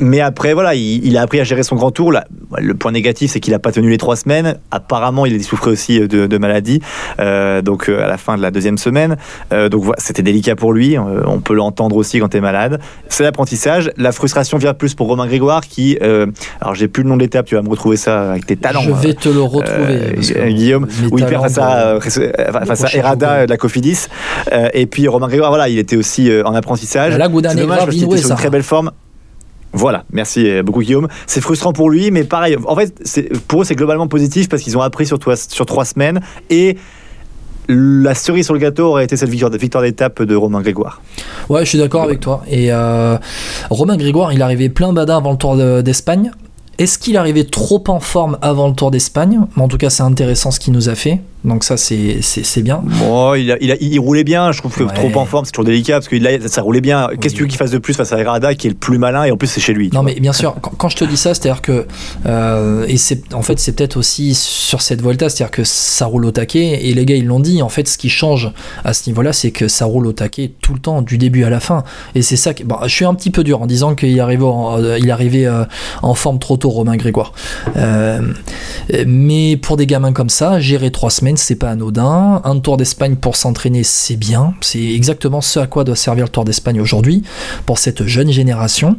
mais après, voilà, il, il a appris à gérer son grand tour. Là, le point négatif, c'est qu'il n'a pas tenu les trois semaines. Apparemment, il a souffrait aussi de, de maladie. Euh, donc, euh, à la fin de la deuxième semaine. Euh, donc, voilà, c'était délicat pour lui. Euh, on peut l'entendre aussi quand tu es malade. C'est l'apprentissage. La frustration vient plus pour Romain Grégoire qui. euh, alors, j'ai plus le nom de l'étape. Tu vas me retrouver ça avec tes talents. Je vais te le retrouver. Guillaume, où il perd face à, face à Errada de la Cofidis. Et puis Romain Grégoire, voilà, il était aussi en apprentissage. C'est dommage parce qu'il était sur une très belle forme. Voilà, merci beaucoup Guillaume. C'est frustrant pour lui, mais pareil, en fait, pour eux c'est globalement positif parce qu'ils ont appris sur, toi- sur trois semaines et la cerise sur le gâteau aurait été cette victoire, victoire d'étape de Romain Grégoire. Ouais, je suis d'accord avec toi. Et euh, Romain Grégoire, il arrivait plein badin avant le Tour de- d'Espagne. Est-ce qu'il arrivait trop en forme avant le Tour d'Espagne? En tout cas, c'est intéressant ce qu'il nous a fait. Donc ça, c'est bien. Bon, il, il, il, roulait bien. Je trouve que trop en forme, c'est toujours délicat parce que ça roulait bien. Qu'est-ce que tu veux qu'il fasse de plus face à Herrada qui est le plus malin et en plus c'est chez lui Non, mais bien sûr, quand, je te dis ça, c'est-à-dire que euh, et c'est en fait c'est peut-être aussi sur cette Volta, c'est-à-dire que ça roule au taquet et les gars ils l'ont dit. En fait, ce qui change à ce niveau-là, c'est que ça roule au taquet tout le temps, du début à la fin. Et c'est ça. Que, bon, je suis un petit peu dur en disant qu'il arrivait, en, euh, il arrivait euh, en forme trop tôt, Romain Grégoire. mais pour des gamins comme ça, gérer trois semaines c'est pas anodin. Un tour d'Espagne pour s'entraîner, c'est bien. C'est exactement ce à quoi doit servir le Tour d'Espagne aujourd'hui pour cette jeune génération.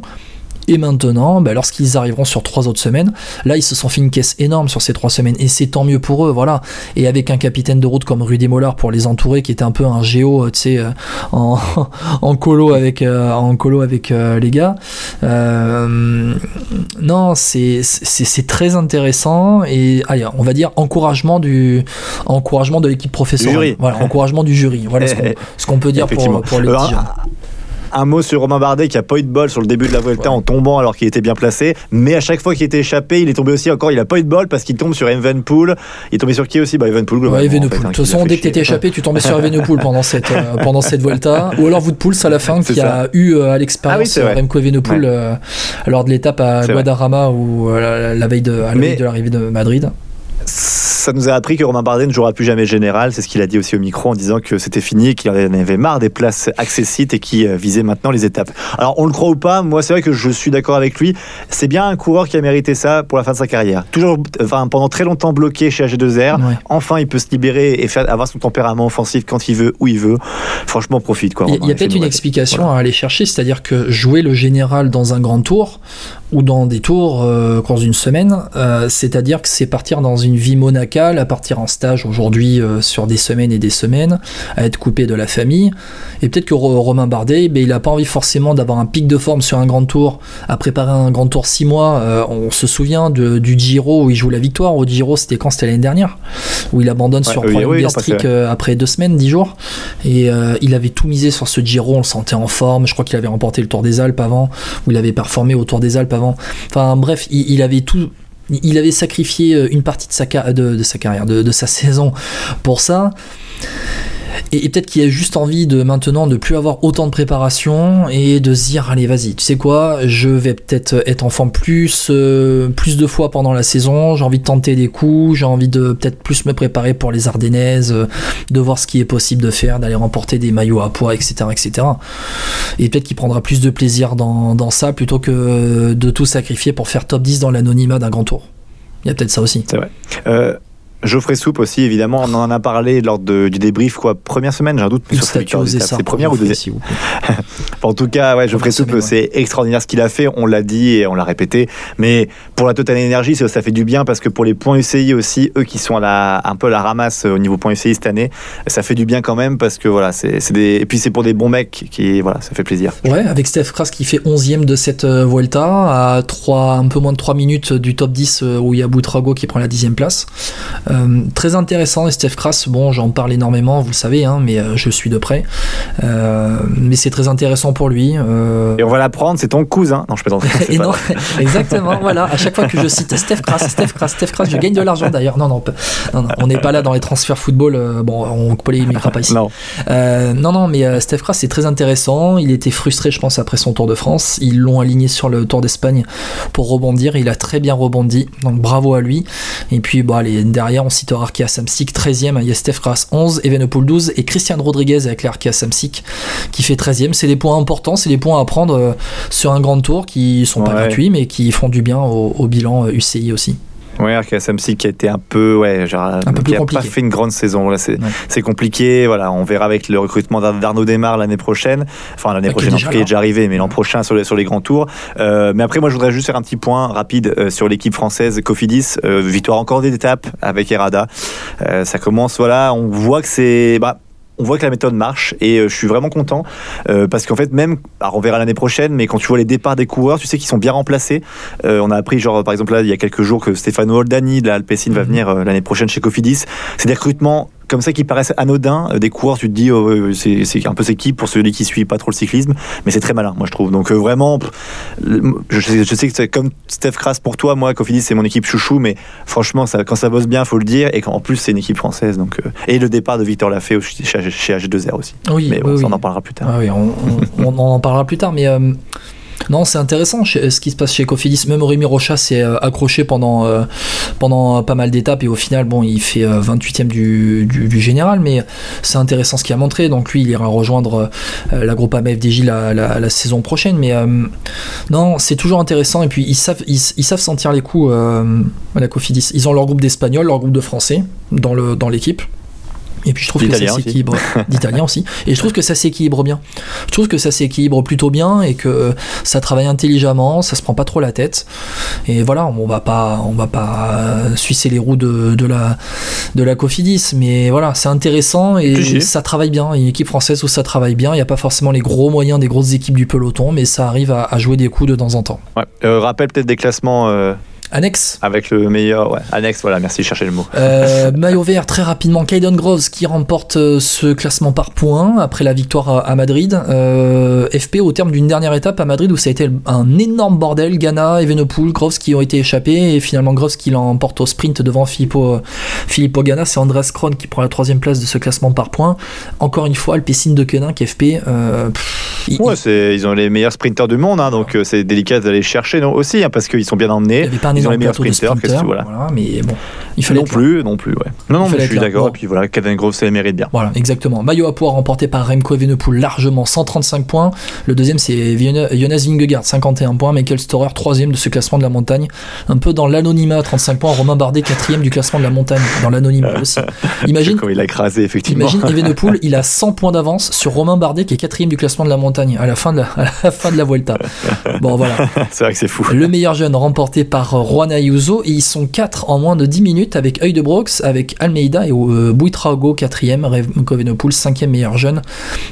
Et maintenant, bah, lorsqu'ils arriveront sur trois autres semaines, là ils se sont fait une caisse énorme sur ces trois semaines et c'est tant mieux pour eux, voilà. Et avec un capitaine de route comme Rudy Mollard pour les entourer, qui était un peu un géo, tu sais, euh, en, en, colo avec, euh, en colo avec euh, les gars. non, c'est très intéressant et allez, on va dire encouragement du encouragement de l'équipe professionnelle. Voilà, encouragement du jury. Voilà ce qu'on peut dire pour, pour les petits jeunes. Un mot sur Romain Bardet qui a pas eu de bol sur le début de la Vuelta en tombant alors qu'il était bien placé. Mais à chaque fois qu'il était échappé, il est tombé aussi encore. Il a pas eu de bol parce qu'il tombe sur Evenpool. Il est tombé sur qui aussi? Bah Evenpool. Ouais, Evenepoel. Hein, de toute façon, dès que tu étais échappé, tu tombais sur Evenepoel pendant cette euh, pendant cette Vuelta. Ou alors Woodpool, à la fin, qui a eu euh, à l'expérience ah oui, Remco Evenepoel euh, lors de l'étape à Guadarrama ou la, veille de, à la veille de l'arrivée de Madrid ça nous a appris que Romain Bardet ne jouera plus jamais général. C'est ce qu'il a dit aussi au micro en disant que c'était fini qu'il en avait marre des places accessibles et qui euh, visait maintenant les étapes. Alors, on le croit ou pas, moi, c'est vrai que je suis d'accord avec lui. C'est bien un coureur qui a mérité ça pour la fin de sa carrière. Toujours, enfin, pendant très longtemps bloqué chez AG2R. Enfin, il peut se libérer et faire, avoir son tempérament offensif quand il veut, où il veut. Franchement, profite. Quoi, il y a, peut-être une explication à aller chercher, c'est-à-dire que jouer le général dans un grand tour ou dans des tours euh, dans une semaine, euh, c'est-à-dire que c'est partir dans une vie monacale, à partir en stage aujourd'hui euh, sur des semaines et des semaines, à être coupé de la famille. Et peut-être que Romain Bardet, ben, il n'a pas envie forcément d'avoir un pic de forme sur un grand tour, à préparer un grand tour six mois. Euh, on se souvient du Giro où il joue la victoire. Au Giro, c'était quand? C'était l'année dernière, où il abandonne sur problème gastrique euh, après deux semaines, dix jours. Et il avait tout misé sur ce Giro, on le sentait en forme. Je crois qu'il avait remporté le Tour des Alpes avant, où il avait performé au Tour des Alpes avant. Enfin bref, il avait tout, il avait sacrifié euh, une partie de sa, de, sa carrière, de, sa saison pour ça. Et, peut-être qu'il a juste envie de maintenant de plus avoir autant de préparation et de se dire allez vas-y tu sais quoi je vais peut-être être en plus euh, plus de fois pendant la saison j'ai envie de tenter des coups j'ai envie de peut-être plus me préparer pour les Ardennaises de voir ce qui est possible de faire d'aller remporter des maillots à poids etc etc et peut-être qu'il prendra plus de plaisir dans, dans ça plutôt que de tout sacrifier pour faire top 10 dans l'anonymat d'un grand tour. Il y a peut-être ça aussi. C'est vrai. Euh, Geoffrey Soupe aussi, évidemment, on en a parlé lors du débrief, quoi, première semaine, j'ai un doute sur C'est première ou deuxième En tout cas, ouais, Geoffrey Soupe, c'est extraordinaire ce qu'il a fait, on l'a dit et on l'a répété, mais pour la Total Energy, ça, ça, fait du bien parce que pour les points UCI aussi, eux qui sont à la, un peu à la ramasse au niveau points UCI cette année, ça fait du bien quand même parce que voilà, c'est des, et puis c'est pour des bons mecs qui, voilà, ça fait plaisir. Ouais, avec Steph Kras qui fait 11ème de cette euh, Vuelta, à 3, un peu moins de 3 minutes du top 10 euh, où il y a Boutrago qui prend la 10 place. Euh, très intéressant, et Steph Kras, bon, j'en parle énormément, vous le savez, hein, mais euh, je suis de près. Euh, mais c'est très intéressant pour lui. Et on va l'apprendre, c'est ton cousin. Non, je plaisante. non, exactement, voilà. À chaque fois que je cite Steph Kras, Steph Kras, Steph Kras, je gagne de l'argent d'ailleurs. Non, non, non, on n'est pas là dans les transferts football. bon, on polémiquera pas ici. non. non, non, mais Steph Kras, c'est très intéressant. Il était frustré, je pense, après son Tour de France. Ils l'ont aligné sur le Tour d'Espagne pour rebondir. Il a très bien rebondi, donc bravo à lui. Et puis, bon, allez, derrière, on citera Arkea Samsic 13e, il y a Steph 11, Evenepoel 12 et Christian Rodriguez avec l'Arkea Samsic qui fait 13e. C'est des points importants, c'est des points à prendre euh, sur un grand tour qui sont pas gratuits mais qui font du bien au, bilan UCI euh, aussi. Oui, Samsic qui a été un peu, ouais, genre, un peu qui n'a pas fait une grande saison. Là, c'est compliqué. Voilà, on verra avec le recrutement d'Arnaud Desmar l'année prochaine. Enfin, l'année prochaine, en tout cas, il est déjà arrivé, mais l'an prochain sur les, sur les grands tours. Euh, mais après, moi, je voudrais juste faire un petit point rapide euh, sur l'équipe française Cofidis. Euh, victoire encore des étapes avec Errada. ça commence, voilà, on voit que c'est. Bah, on voit que la méthode marche et euh, je suis vraiment content euh, parce qu'en fait même alors on verra l'année prochaine mais quand tu vois les départs des coureurs tu sais qu'ils sont bien remplacés euh, on a appris genre par exemple là il y a quelques jours que Stefano Oldani de la Alpecin va mhm. venir l'année prochaine chez Cofidis c'est des recrutements comme ça qui paraissent anodins. Des coureurs, tu te dis, oh, c'est un peu qui pour celui qui suit pas trop le cyclisme, mais c'est très malin, moi je trouve. Donc vraiment, je, sais, je sais que c'est comme Steph Kras pour toi, moi, Cofidis, c'est mon équipe chouchou, mais franchement, ça, quand ça bosse bien, faut le dire, et qu'en plus, c'est une équipe française. Donc, euh, et le départ de Victor Lafay chez, chez H2R aussi. Oui, mais oui, ça, oui. on en parlera plus tard. Ah oui, on, on- on en parlera plus tard, mais euh, non, c'est intéressant chez- ce qui se passe chez Cofidis. Même Rémi Rocha s'est euh, accroché pendant, euh, pas mal d'étapes et au final, bon, il fait euh, 28ème du, général, mais c'est intéressant ce qu'il a montré. Donc lui, il ira rejoindre euh, la groupe AMFDJ la, la, saison prochaine, mais euh, non, c'est toujours intéressant et puis ils savent, ils, savent sentir les coups euh, à la Cofidis. Ils ont leur groupe d'Espagnols, leur groupe de Français dans l'équipe. Et puis je trouve que ça s'équilibre, d'Italiens aussi. Et je trouve que ça s'équilibre bien. Je trouve que ça s'équilibre plutôt bien et que ça travaille intelligemment, ça se prend pas trop la tête. Et voilà, on va pas, on va pas sucer les roues de, de la de la Cofidis, mais voilà, c'est intéressant et ça travaille bien. Une équipe française où ça travaille bien, il n'y a pas forcément les gros moyens des grosses équipes du peloton, mais ça arrive à, à jouer des coups de temps en temps. Ouais. Euh, rappel peut-être des classements euh, Annexe. avec le meilleur. Ouais. Annexe, voilà, merci, chercher le mot. Euh, maillot vert très rapidement, Kaiden Groves qui remporte euh, ce classement par points après la victoire à, Madrid. Euh, FP au terme d'une dernière étape à Madrid où ça a été un énorme bordel. Ghana, Evenepoel, Groves qui ont été échappés et finalement Groves qui l'emporte au sprint devant Filippo, Filippo Ghana. C'est Andreas Kron qui prend la troisième place de ce classement par points. Encore une fois, Alpecin de Quenin qui FP. euh, pff, il- Ouais, c'est, ils ont les meilleurs sprinters du monde, hein, donc euh, c'est délicat d'aller chercher non, aussi, hein, parce qu'ils sont bien il emmenés. n'y ont énorme les meilleurs sprinters, sprinters, voilà. voilà, mais bon, il fallait non là. plus, non plus, ouais. Non, non, mais je suis d'accord. Bon. Et puis voilà, Kevin Grove, c'est mérite bien. Voilà, exactement. Maillot à poids remporté par Remco Evenepoel largement, 135 points. Le deuxième, c'est Jonas Vingegaard, 51 points. Michael Storer, troisième de ce classement de la montagne. Un peu dans l'anonymat, 35 points. Romain Bardet, quatrième du classement de la montagne, dans l'anonymat aussi. Imagine, Quand il a écrasé, effectivement. imagine Evenepoel, il a 100 points d'avance sur Romain Bardet, qui est quatrième du classement de la montagne, à la fin de la, à la, fin de la Vuelta. Bon, voilà. c'est vrai que c'est fou. Le meilleur jeune remporté par Juan Ayuso et ils sont 4 en moins de 10 minutes avec Œil de Brox, avec Almeida et euh, Buitrago 4ème, Remco Evenepoel 5ème meilleur jeune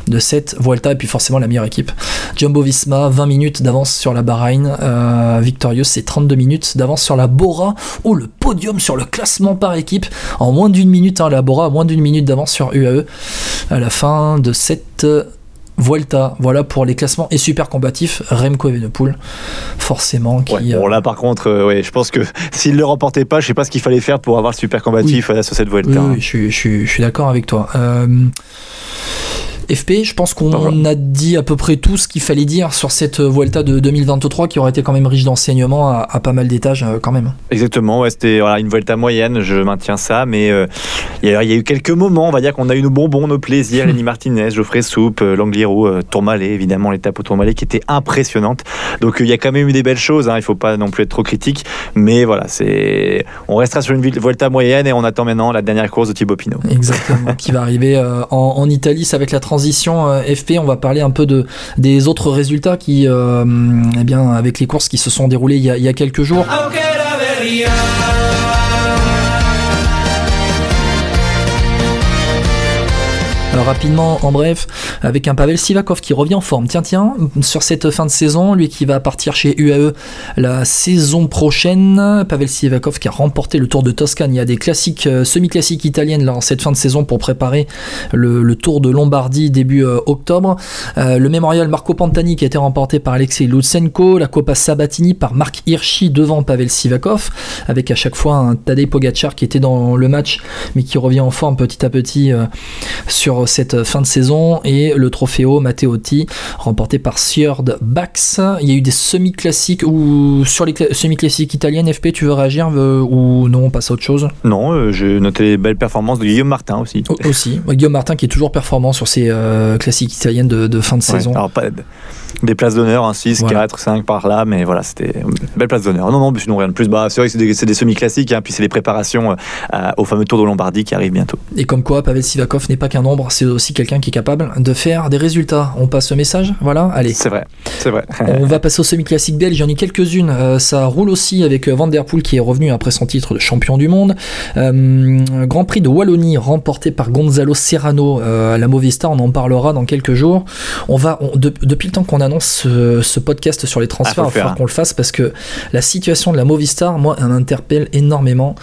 de cette Vuelta et puis forcément la meilleure équipe. Jumbo Visma 20 minutes d'avance sur la Bahreïn, euh, Victorious c'est 32 minutes d'avance sur la Bora ou le podium sur le classement par équipe en moins d'une minute, hein, la Bora moins d'une minute d'avance sur UAE à la fin de cette Vuelta, voilà pour les classements et super combatifs, Remco Evenepoel, forcément, qui... Ouais, bon, là, par contre, euh, ouais, je pense que s'il ne le remportait pas, je sais pas ce qu'il fallait faire pour avoir le super combatif euh, sur cette Oui, Vuelta. oui, je, suis- je suis- je suis d'accord avec toi. Euh, FP, je pense qu'on Voilà. a dit à peu près tout ce qu'il fallait dire sur cette Vuelta de 2023 qui aurait été quand même riche d'enseignements à, à pas mal d'étages euh, quand même. Exactement, ouais, c'était voilà, une Vuelta moyenne, je maintiens ça, mais euh, il y, a- il y a eu quelques moments, on va dire qu'on a eu nos bonbons, nos plaisirs, Lenny Martinez, Geoffrey Soupe, euh, Langliero, euh, Tourmalet, évidemment l'étape au Tourmalet qui était impressionnante. Donc euh, il y a quand même eu des belles choses, hein, il faut pas non plus être trop critique, mais voilà, c'est on restera sur une Vuelta moyenne et on attend maintenant la dernière course de Thibaut Pinot. Exactement, qui va arriver euh, en, en Italie, avec la transition euh, FP. On va parler un peu de des autres résultats qui, euh, eh bien, avec les courses qui se sont déroulées il y a, il y a quelques jours. Alors, rapidement, en bref, avec un Pavel Sivakov qui revient en forme. Tiens, tiens, sur cette fin de saison, lui qui va partir chez UAE la saison prochaine. Pavel Sivakov qui a remporté le Tour de Toscane. Il y a des classiques, euh, semi-classiques italiennes là, en cette fin de saison pour préparer le, Tour de Lombardie début euh, octobre. Euh, le mémorial Marco Pantani qui a été remporté par Alexei Lutsenko. La Copa Sabatini par Marc Hirschi devant Pavel Sivakov. Avec à chaque fois un Tadej Pogacar qui était dans le match mais qui revient en forme petit à petit sur cette fin de saison et le Trofeo Matteotti remporté par Sjord Bax. Il y a eu des semi-classiques ou sur les cla- semi-classiques italiennes FP tu veux réagir euh, ou non on passe à autre chose? Non, euh, j'ai noté les belles performances de Guillaume Martin aussi. Au- aussi Guillaume Martin qui est toujours performant sur ces euh, classiques italiennes de, de fin de Ouais, saison. alors pas des places d'honneur, hein, 6, Voilà. 4, 5 par là, mais voilà, c'était une belle place d'honneur. Non, non, sinon rien de plus. Bah, c'est vrai que c'est des, semi-classiques, hein, puis c'est les préparations euh, au fameux Tour de Lombardie qui arrive bientôt. Et comme quoi Pavel Sivakov n'est pas qu'un nombre, c'est aussi quelqu'un qui est capable de faire des résultats. On passe au message? Voilà, allez. C'est vrai, c'est vrai. On va passer au semi-classique belge, j'en ai quelques-unes. Euh, ça roule aussi avec euh, Van Der Poel qui est revenu après son titre de champion du monde. Euh, Grand Prix de Wallonie remporté par Gonzalo Serrano à la Movistar, on en parlera dans quelques jours. On va, on- de- depuis le temps qu'on qu'on annonce ce, ce podcast sur les transferts. Ah, il va falloir qu'on le fasse parce que la situation de la Movistar, moi, elle m'interpelle énormément.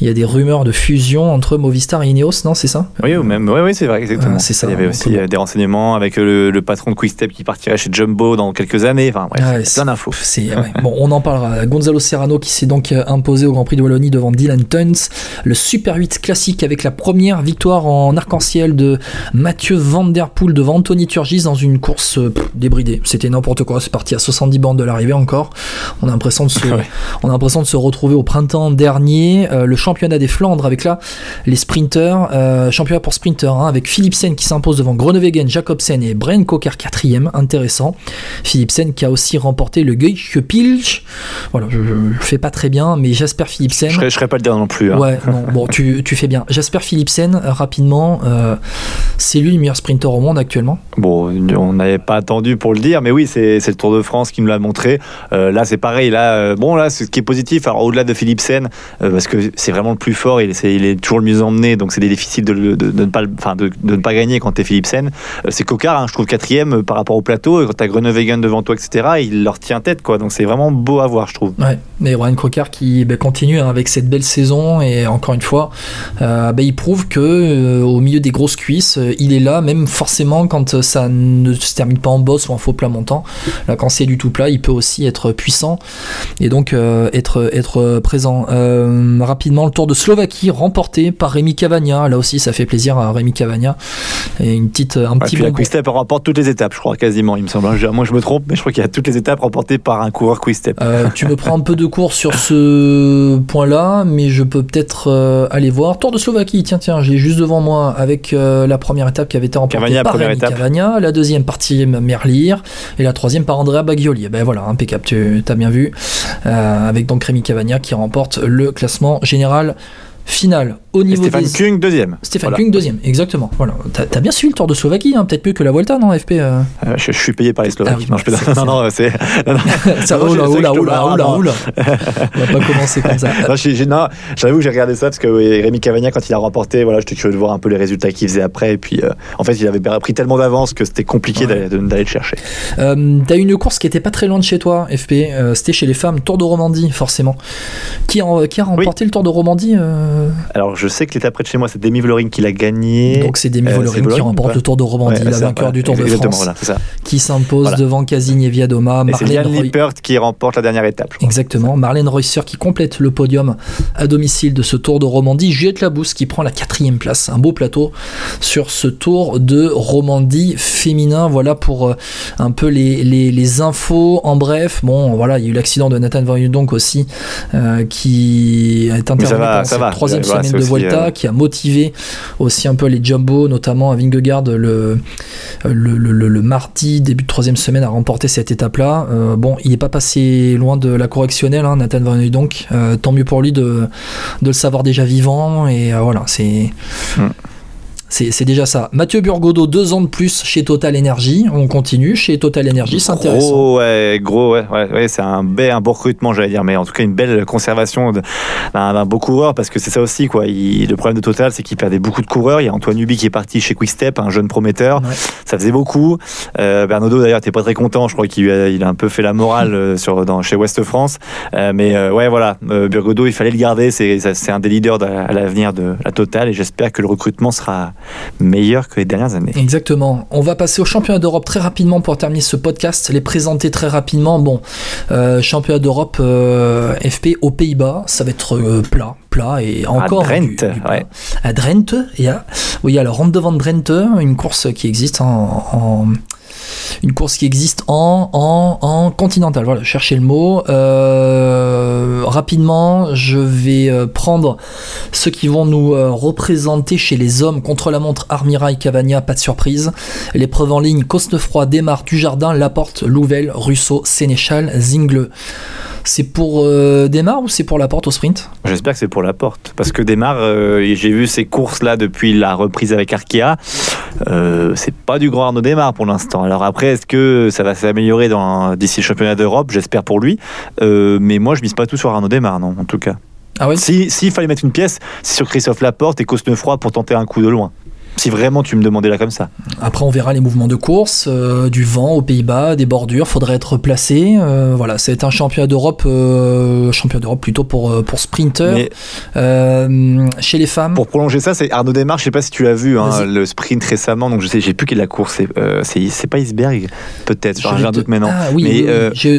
Il y a des rumeurs de fusion entre Movistar et Ineos, non, c'est ça? Oui, ou même, oui, oui, c'est vrai, exactement. Ah, c'est ça, Il y avait aussi bon. euh, des renseignements avec euh, le, le patron de Quickstep qui partirait chez Jumbo dans quelques années. Enfin, bref, Ouais, il y a c'est- plein d'infos. Ouais. bon, on en parlera. Gonzalo Serrano qui s'est donc euh, imposé au Grand Prix de Wallonie devant Dylan Tuns, le Super 8 classique avec la première victoire en arc-en-ciel de Mathieu Van Der Poel devant Anthony Turgis dans une course débridée. C'était n'importe quoi. C'est parti à 70 bandes de l'arrivée encore. On a l'impression de se, Ouais. on a l'impression de se retrouver au printemps dernier. Euh, le championnat des Flandres avec là les sprinters, euh, championnat pour sprinters hein, avec Philipsen qui s'impose devant Groenewegen, Jacobsen et Brian Cocker quatrième, intéressant. Philipsen qui a aussi remporté le Pilch. Voilà, je, je fais pas très bien, mais Jasper Philipsen. Je serais, je serais pas le dire non plus. hein. Ouais, non, bon, tu, tu fais bien. Jasper Philipsen, euh, rapidement, euh, c'est lui le meilleur sprinter au monde actuellement? Bon, on n'avait pas attendu pour le dire, mais oui, c'est le Tour de France qui nous l'a montré. Euh, là, c'est pareil. Là, euh, bon, là, ce qui est positif, alors au-delà de Philipsen, euh, parce que c'est vraiment le plus fort, il est, toujours le mieux emmené, donc c'est difficile de, de, ne pas, enfin, de, ne pas gagner quand t'es Philipsen. Euh, c'est Cocard, hein, je trouve quatrième par rapport au plateau. Et quand t'as Groenewegen devant toi, etc., il leur tient tête, quoi. Donc c'est vraiment beau à voir, je trouve. Ouais, mais Ryan Crocker qui ben, continue hein, avec cette belle saison et encore une fois, ben, il prouve que au milieu des grosses cuisses, il est là, même forcément quand ça ne se termine pas en boss ou en faux plat montant. Là, quand c'est du tout plat, il peut aussi être puissant et donc euh, être être présent. Euh, rapidement, le Tour de Slovaquie remporté par Rémi Cavagna. Là aussi, ça fait plaisir à Rémi Cavagna et une petite un Et petit la bonbon. Quickstep remporte toutes les étapes, je crois, quasiment, il me semble. Moi, je me trompe, mais je crois qu'il y a toutes les étapes remportées par un coureur Quickstep. Euh, tu me prends un peu de cours sur ce point-là, mais je peux peut-être aller voir. Tour de Slovaquie, tiens, tiens, j'ai juste devant moi avec la première étape qui avait été remportée Cavagna, par Rémi étape. Cavagna, la deuxième partie Merlir et la troisième par Andrea Bagioli. Eh Ben voilà, impeccable, tu as bien vu. Euh, avec donc Rémi Cavagna qui remporte le classement général final au Et niveau Stéphane des... Kung, deuxième. Stéphane Voilà. Kung, deuxième, exactement. Voilà. T'as as bien suivi le Tour de Slovaquie, hein, peut-être mieux que la Volta, non, FP euh Euh, je, je suis payé par les Slovaques. Ah oui, non, je peux- c'est- non, non, c'est. Ça, Non, oula, oula, oula, oula, oula. On va pas commencer comme ça. Non, j'avoue que j'ai regardé ça parce que oui, Rémi Cavagna, quand il a remporté, voilà, j'étais curieux de voir un peu les résultats qu'il faisait après. Et puis, euh, en fait, il avait pris tellement d'avance que c'était compliqué Ouais. d'aller le chercher. T'as une course qui était pas très loin de chez toi, FP. C'était chez les femmes, Tour de Romandie, forcément. Qui a, qui a remporté le Tour de Romandie euh, Alors, je sais que l'étape près de chez moi, c'est Demi Vollering qui l'a gagné. Donc c'est Demi Euh, Vollering c'est qui remporte le Tour de Romandie, Ouais, la vainqueur du Tour de France, voilà, c'est ça. qui s'impose Voilà. devant Casigny Viadoma, Et c'est Roy- Lippert qui remporte la dernière étape. Exactement, Marlène Reusser qui complète le podium à domicile de ce Tour de Romandie, Juliette Labousse qui prend la quatrième place, un beau plateau sur ce Tour de Romandie féminin. Voilà pour euh, un peu les, les, les infos. En bref, bon, voilà, il y a eu l'accident de Nathan Van Hudonk aussi euh, qui est intervenu ça va, pendant ça cette va. Troisième Voilà, semaine de Volta, euh, qui a motivé aussi un peu les Jumbo, notamment à Vingegaard le, le, le, mardi, début de troisième semaine, à remporter cette étape-là. Euh, bon, il n'est pas passé loin de la correctionnelle, hein, Nathan Van donc tant mieux pour lui de, de le savoir déjà vivant. Et euh, voilà, c'est. Mm. C'est déjà ça. Mathieu Burgodo, deux ans de plus chez Total Energy. On continue chez Total Energy, c'est intéressant. Gros, ouais, gros, ouais, ouais, ouais, c'est un, bel, un beau recrutement, j'allais dire, mais en tout cas une belle conservation d'un beau coureur, parce que c'est ça aussi, quoi. Il- le problème de Total, c'est qu'il perdait beaucoup de coureurs. Il y a Antoine Nubi qui est parti chez Quickstep, un jeune prometteur. Ouais. Ça faisait beaucoup. Euh, Bernardo, d'ailleurs, était pas très content. Je crois qu'il a, il a un peu fait la morale euh, sur, dans, chez Ouest France. Euh, mais euh, ouais, voilà, euh, Burgodo, il fallait le garder. C'est un des leaders de- à l'avenir de la Total, et j'espère que le recrutement sera meilleur que les dernières années. Exactement. On va passer au championnat d'Europe très rapidement pour terminer ce podcast. Les présenter très rapidement. Bon, euh, championnat d'Europe euh, FP aux Pays-Bas, ça va être euh, plat, plat et encore Drenthe, du- ouais. À Drenthe, il y a, oui, alors Ronde devant Drenthe, une course qui existe en, en- une course qui existe en, en, en continental. Voilà, cherchez le mot. Euh, rapidement, je vais euh, prendre ceux qui vont nous euh, représenter chez les hommes contre la montre Armira et Cavagna, pas de surprise. L'épreuve en ligne, Cosnefroy, Desmar, Dujardin, Laporte, Louvel, Russo, Sénéchal, Zingle. C'est pour euh, Desmar ou c'est pour Laporte au sprint? J'espère que c'est pour la porte. Parce que Desmar, euh, j'ai vu ces courses-là depuis la reprise avec Arkea. Euh, c'est pas du grand Arnaud Desmar pour l'instant. Alors après, est-ce que ça va s'améliorer d'ici le championnat d'Europe? J'espère pour lui. Euh, mais moi, je mise pas tout sur Arnaud Desmar, non, en tout cas. Ah oui Si- S'il fallait mettre une pièce, c'est sur Christophe Laporte et Cosnefroy pour tenter un coup de loin. Si vraiment tu me demandais là comme ça. Après, on verra les mouvements de course, euh, du vent aux Pays-Bas, des bordures, faudrait être placé. Euh, voilà, c'est un championnat d'Europe, euh, championnat d'Europe plutôt pour, pour sprinter. Chez les femmes, pour prolonger ça, c'est Arnaud Desmar, je sais pas si tu l'as vu, hein, le sprint récemment, donc je sais, j'ai plus quelle est la course, c'est pas Iceberg, peut-être, j'ai un te- doute maintenant. Ah oui, mais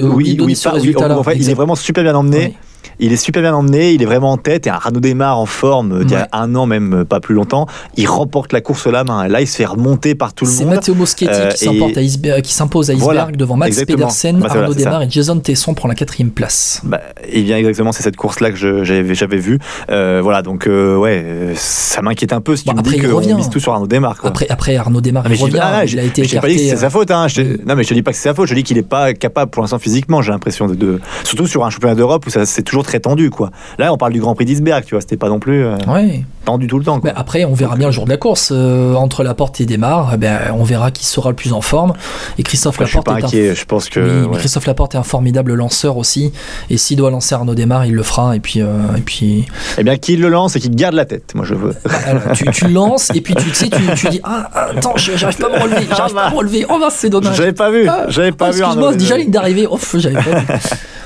oui, oui, pas- oui, résultat-là, en fait, il est vraiment super bien emmené. Ouais. Il est super bien emmené, il est vraiment en tête. Et un Arnaud Desmar en forme, euh, il y Ouais. a un an, même euh, pas plus longtemps, il remporte la course à la main. Là, il se fait remonter par tout le c'est monde. Matteo Moschetti Euh, qui, s'importe à s'impose à Iceberg Voilà, devant Max exactement. Pedersen, Bah, c'est- Arnaud c'est. Demar et Jason Tesson pour la quatrième place. Bah, et bien exactement, c'est cette course-là que je- j'avais vue. Euh, voilà, donc euh, ouais, ça m'inquiète un peu si Bon, tu me après, dis qu'on mise tout sur Arnaud Desmar. Quoi. Après, après Arnaud Demar, Ah, il revient, ah, il a été t'ai pas dit que écarté. c'est sa faute. Hein. Je. Non, mais je te dis pas que c'est sa faute. Je dis qu'il est pas capable pour l'instant physiquement. J'ai l'impression de, de- surtout sur un championnat d'Europe où ça c'est toujours très tendu. Quoi. Là, on parle du Grand Prix d'Isberg. Tu vois, c'était pas non plus euh, Ouais. tendu tout le temps. Quoi. Mais après, on verra bien le jour de la course. Euh, entre la porte et Desmar, eh ben, on verra qui sera le plus en forme. Et Christophe je suis Laporte pas est un inquiet. Je pense que Oui, mais ouais. Christophe Laporte est un formidable lanceur aussi. Et s'il doit lancer Arnaud Desmar, il le fera. Et puis, euh, et puis Eh bien, qu'il le lance et qu'il garde la tête. Moi, je veux. alors, tu, tu lances et puis tu sais, tu, tu dis Ah, attends, je- j'arrive pas à me relever, j'arrive pas à me relever. Oh, mince, c'est dommage. J'avais pas vu. Ah, J'avais pas oh, vu. Excuse-moi, déjà ligne d'arrivée. J'avais pas vu.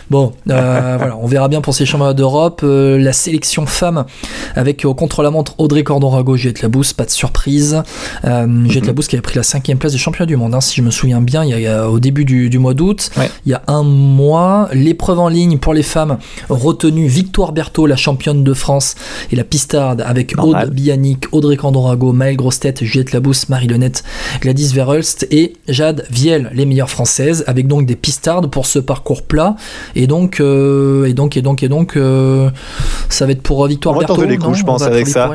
Bon, euh, voilà, on verra bien pour ces championnats d'Europe. Euh, la sélection femme avec euh, contre la montre Audrey Cordon-Rago, Juliette Labousse, pas de surprise. Euh, Juliette Labousse qui avait pris la cinquième place du championnat du monde, hein, si je me souviens bien, il y a, il y a- au début du, du mois d'août, Ouais. il y a un mois. L'épreuve en ligne pour les femmes retenue Victoire Berthaud, la championne de France, et la pistarde avec Normal. Aude Bianic, Audrey Cordon-Rago, Maëlle Grostet, Juliette Labousse, Marie Lenette, Gladys Verhulst et Jade Viel, les meilleures françaises, avec donc des pistardes pour ce parcours plat. Et donc, euh, et donc, et donc, et donc, euh, ça va être pour euh, Victoire On va tenter les coups, je pense, avec ça.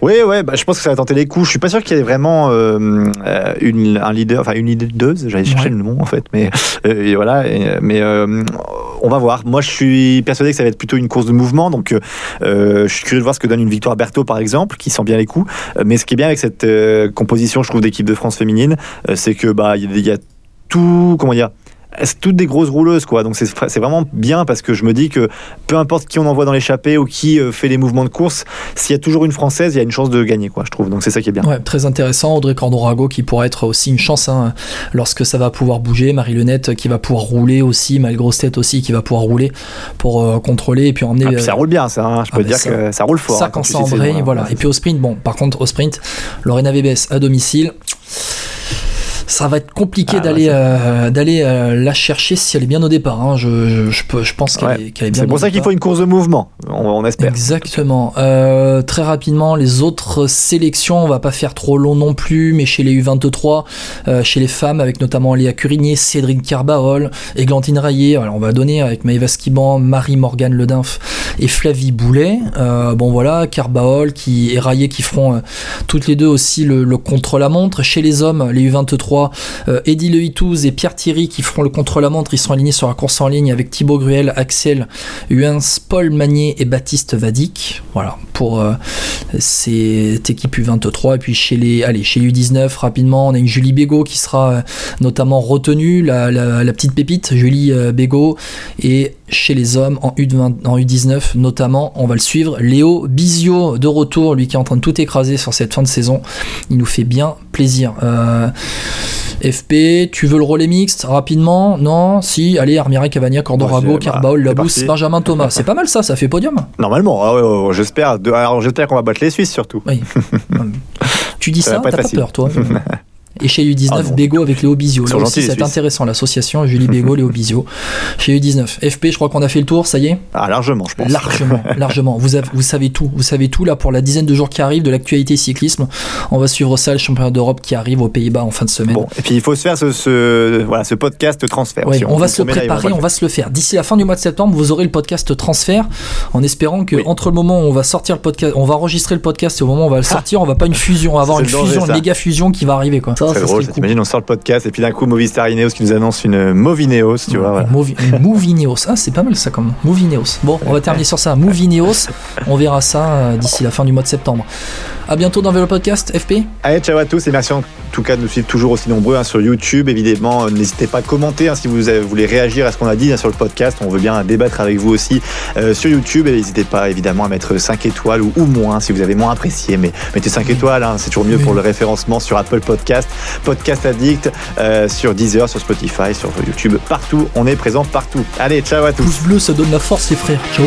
Oui, ouais, bah, je pense que ça va tenter les coups. Je suis pas sûr qu'il y ait vraiment euh, une, un leader, enfin une leaduse. J'allais chercher Ouais. le nom en fait, mais et voilà. et- mais on va voir. Moi, je suis persuadé que ça va être plutôt une course de mouvement. Donc, je suis curieux de voir ce que donne une victoire Berthaud, par exemple, qui sent bien les coups. Mais ce qui est bien avec cette composition, je trouve, d'équipe de France féminine, c'est que bah il y, a- y a tout, comment dire. C'est toutes des grosses rouleuses, quoi. Donc c'est vraiment bien parce que je me dis que peu importe qui on envoie dans l'échappée ou qui euh, fait les mouvements de course, s'il y a toujours une française, il y a une chance de gagner, quoi. Je trouve. Donc c'est ça qui est bien. Ouais, très intéressant. Audrey Cordon-Rago qui pourrait être aussi une chance hein, lorsque ça va pouvoir bouger. Marie Lenette qui va pouvoir rouler aussi. Maëlle Grosset aussi qui va pouvoir rouler pour euh, contrôler et puis emmener. Ah, puis ça roule bien, ça. hein. Je ah, peux bah, dire ça- que ça roule fort. ça hein, quand ça bon, hein. voilà. Et puis au sprint, bon, par contre au sprint, Lorena Vébès à domicile. Ça va être compliqué Ah, d'aller euh, d'aller euh, la chercher si elle est bien au départ. hein. Je, je, je peux- je pense qu'elle Ouais. est, bien C'est pour ça qu'il faut une course de mouvement. On, on espère. Exactement. Euh, très rapidement, les autres sélections, on va pas faire trop long non plus, mais chez les U23, euh, chez les femmes, avec notamment Léa Curigné, Cédric Carbaol, Églantine Rayet, alors on va donner avec Maëva Skiban, Marie-Morgane Ledinf et Flavie Boulet. Bon voilà, Carbaol qui, et Rayet qui feront toutes les deux aussi le, le contre-la-montre. Chez les hommes, les U23, euh, Eddie Lehitouz et Pierre Thierry qui feront le contre-la-montre, ils seront alignés sur la course en ligne avec Thibaut Gruel, Axel Huens, Paul Magnier et Baptiste Vadic. Voilà, pour euh, cette équipe U23. Et puis chez les, allez, chez les U19, rapidement, on a une Julie Bégaud qui sera euh, notamment retenue, la petite pépite, Julie euh, Bégaud. Et chez les hommes, en, U20, en U19, notamment, on va le suivre, Léo Bizio de retour, lui qui est en train de tout écraser sur cette fin de saison. Il nous fait bien plaisir. Euh, FP, tu veux le relais mixte? Rapidement? Non? Si, allez, Armira, Cavagna, Cordorago, Carbaol, bah, Labousse. Benjamin Thomas. C'est pas mal ça, ça fait podium. Normalement, ah ouais, ouais, ouais, j'espère. De- Alors j'espère qu'on va battre les Suisses surtout. Oui. tu dis Ça ça, va pas t'as pas peur, toi Et chez U19, Ah non. Bégo avec Léo Bizio. Là aussi, c'est intéressant, l'association Julie Bégo, Léo Bizio. Chez U19. FP, je crois qu'on a fait le tour, ça y est? Ah largement, je pense. Largement, largement. Vous, avez- vous savez tout. Vous savez tout là pour la dizaine de jours qui arrivent de l'actualité cyclisme. On va suivre ça, le championnat d'Europe qui arrive aux Pays-Bas en fin de semaine. Bon, et puis il faut se faire ce, ce- voilà, ce podcast transfert. Ouais, aussi. on va se le préparer, on va se le faire. D'ici la fin du mois de septembre, vous aurez le podcast transfert, en espérant que Oui. entre le moment où on va sortir le podcast, on va enregistrer le podcast et au moment où on va le sortir, on va pas une fusion, on va avoir une fusion, une méga fusion qui va arriver quoi. Ça, très ça drôle. T'imagines, on sort le podcast et puis d'un coup, Movistar Ineos qui nous annonce une Movineos, tu vois. voilà. Movi- Movineos. Ah, c'est pas mal ça comme. Movineos. Bon, on va terminer sur ça. Movineos. On verra ça euh, d'ici la fin du mois de septembre. À bientôt dans Vélo Podcast, FP. Allez, ciao à tous et merci en tout cas de nous suivre toujours aussi nombreux hein, sur YouTube. Évidemment, euh, n'hésitez pas à commenter hein, si vous voulez réagir à ce qu'on a dit hein, sur le podcast. On veut bien débattre avec vous aussi euh, sur YouTube. Et n'hésitez pas évidemment à mettre 5 étoiles ou, ou moins si vous avez moins apprécié. Mais mettez 5 étoiles, c'est toujours mieux Oui. pour le référencement sur Apple Podcast, Podcast Addict, euh, sur Deezer, sur Spotify, sur YouTube. Partout, on est présent partout. Allez, ciao à tous. Pouce bleu, ça donne la force, les frères. Ciao.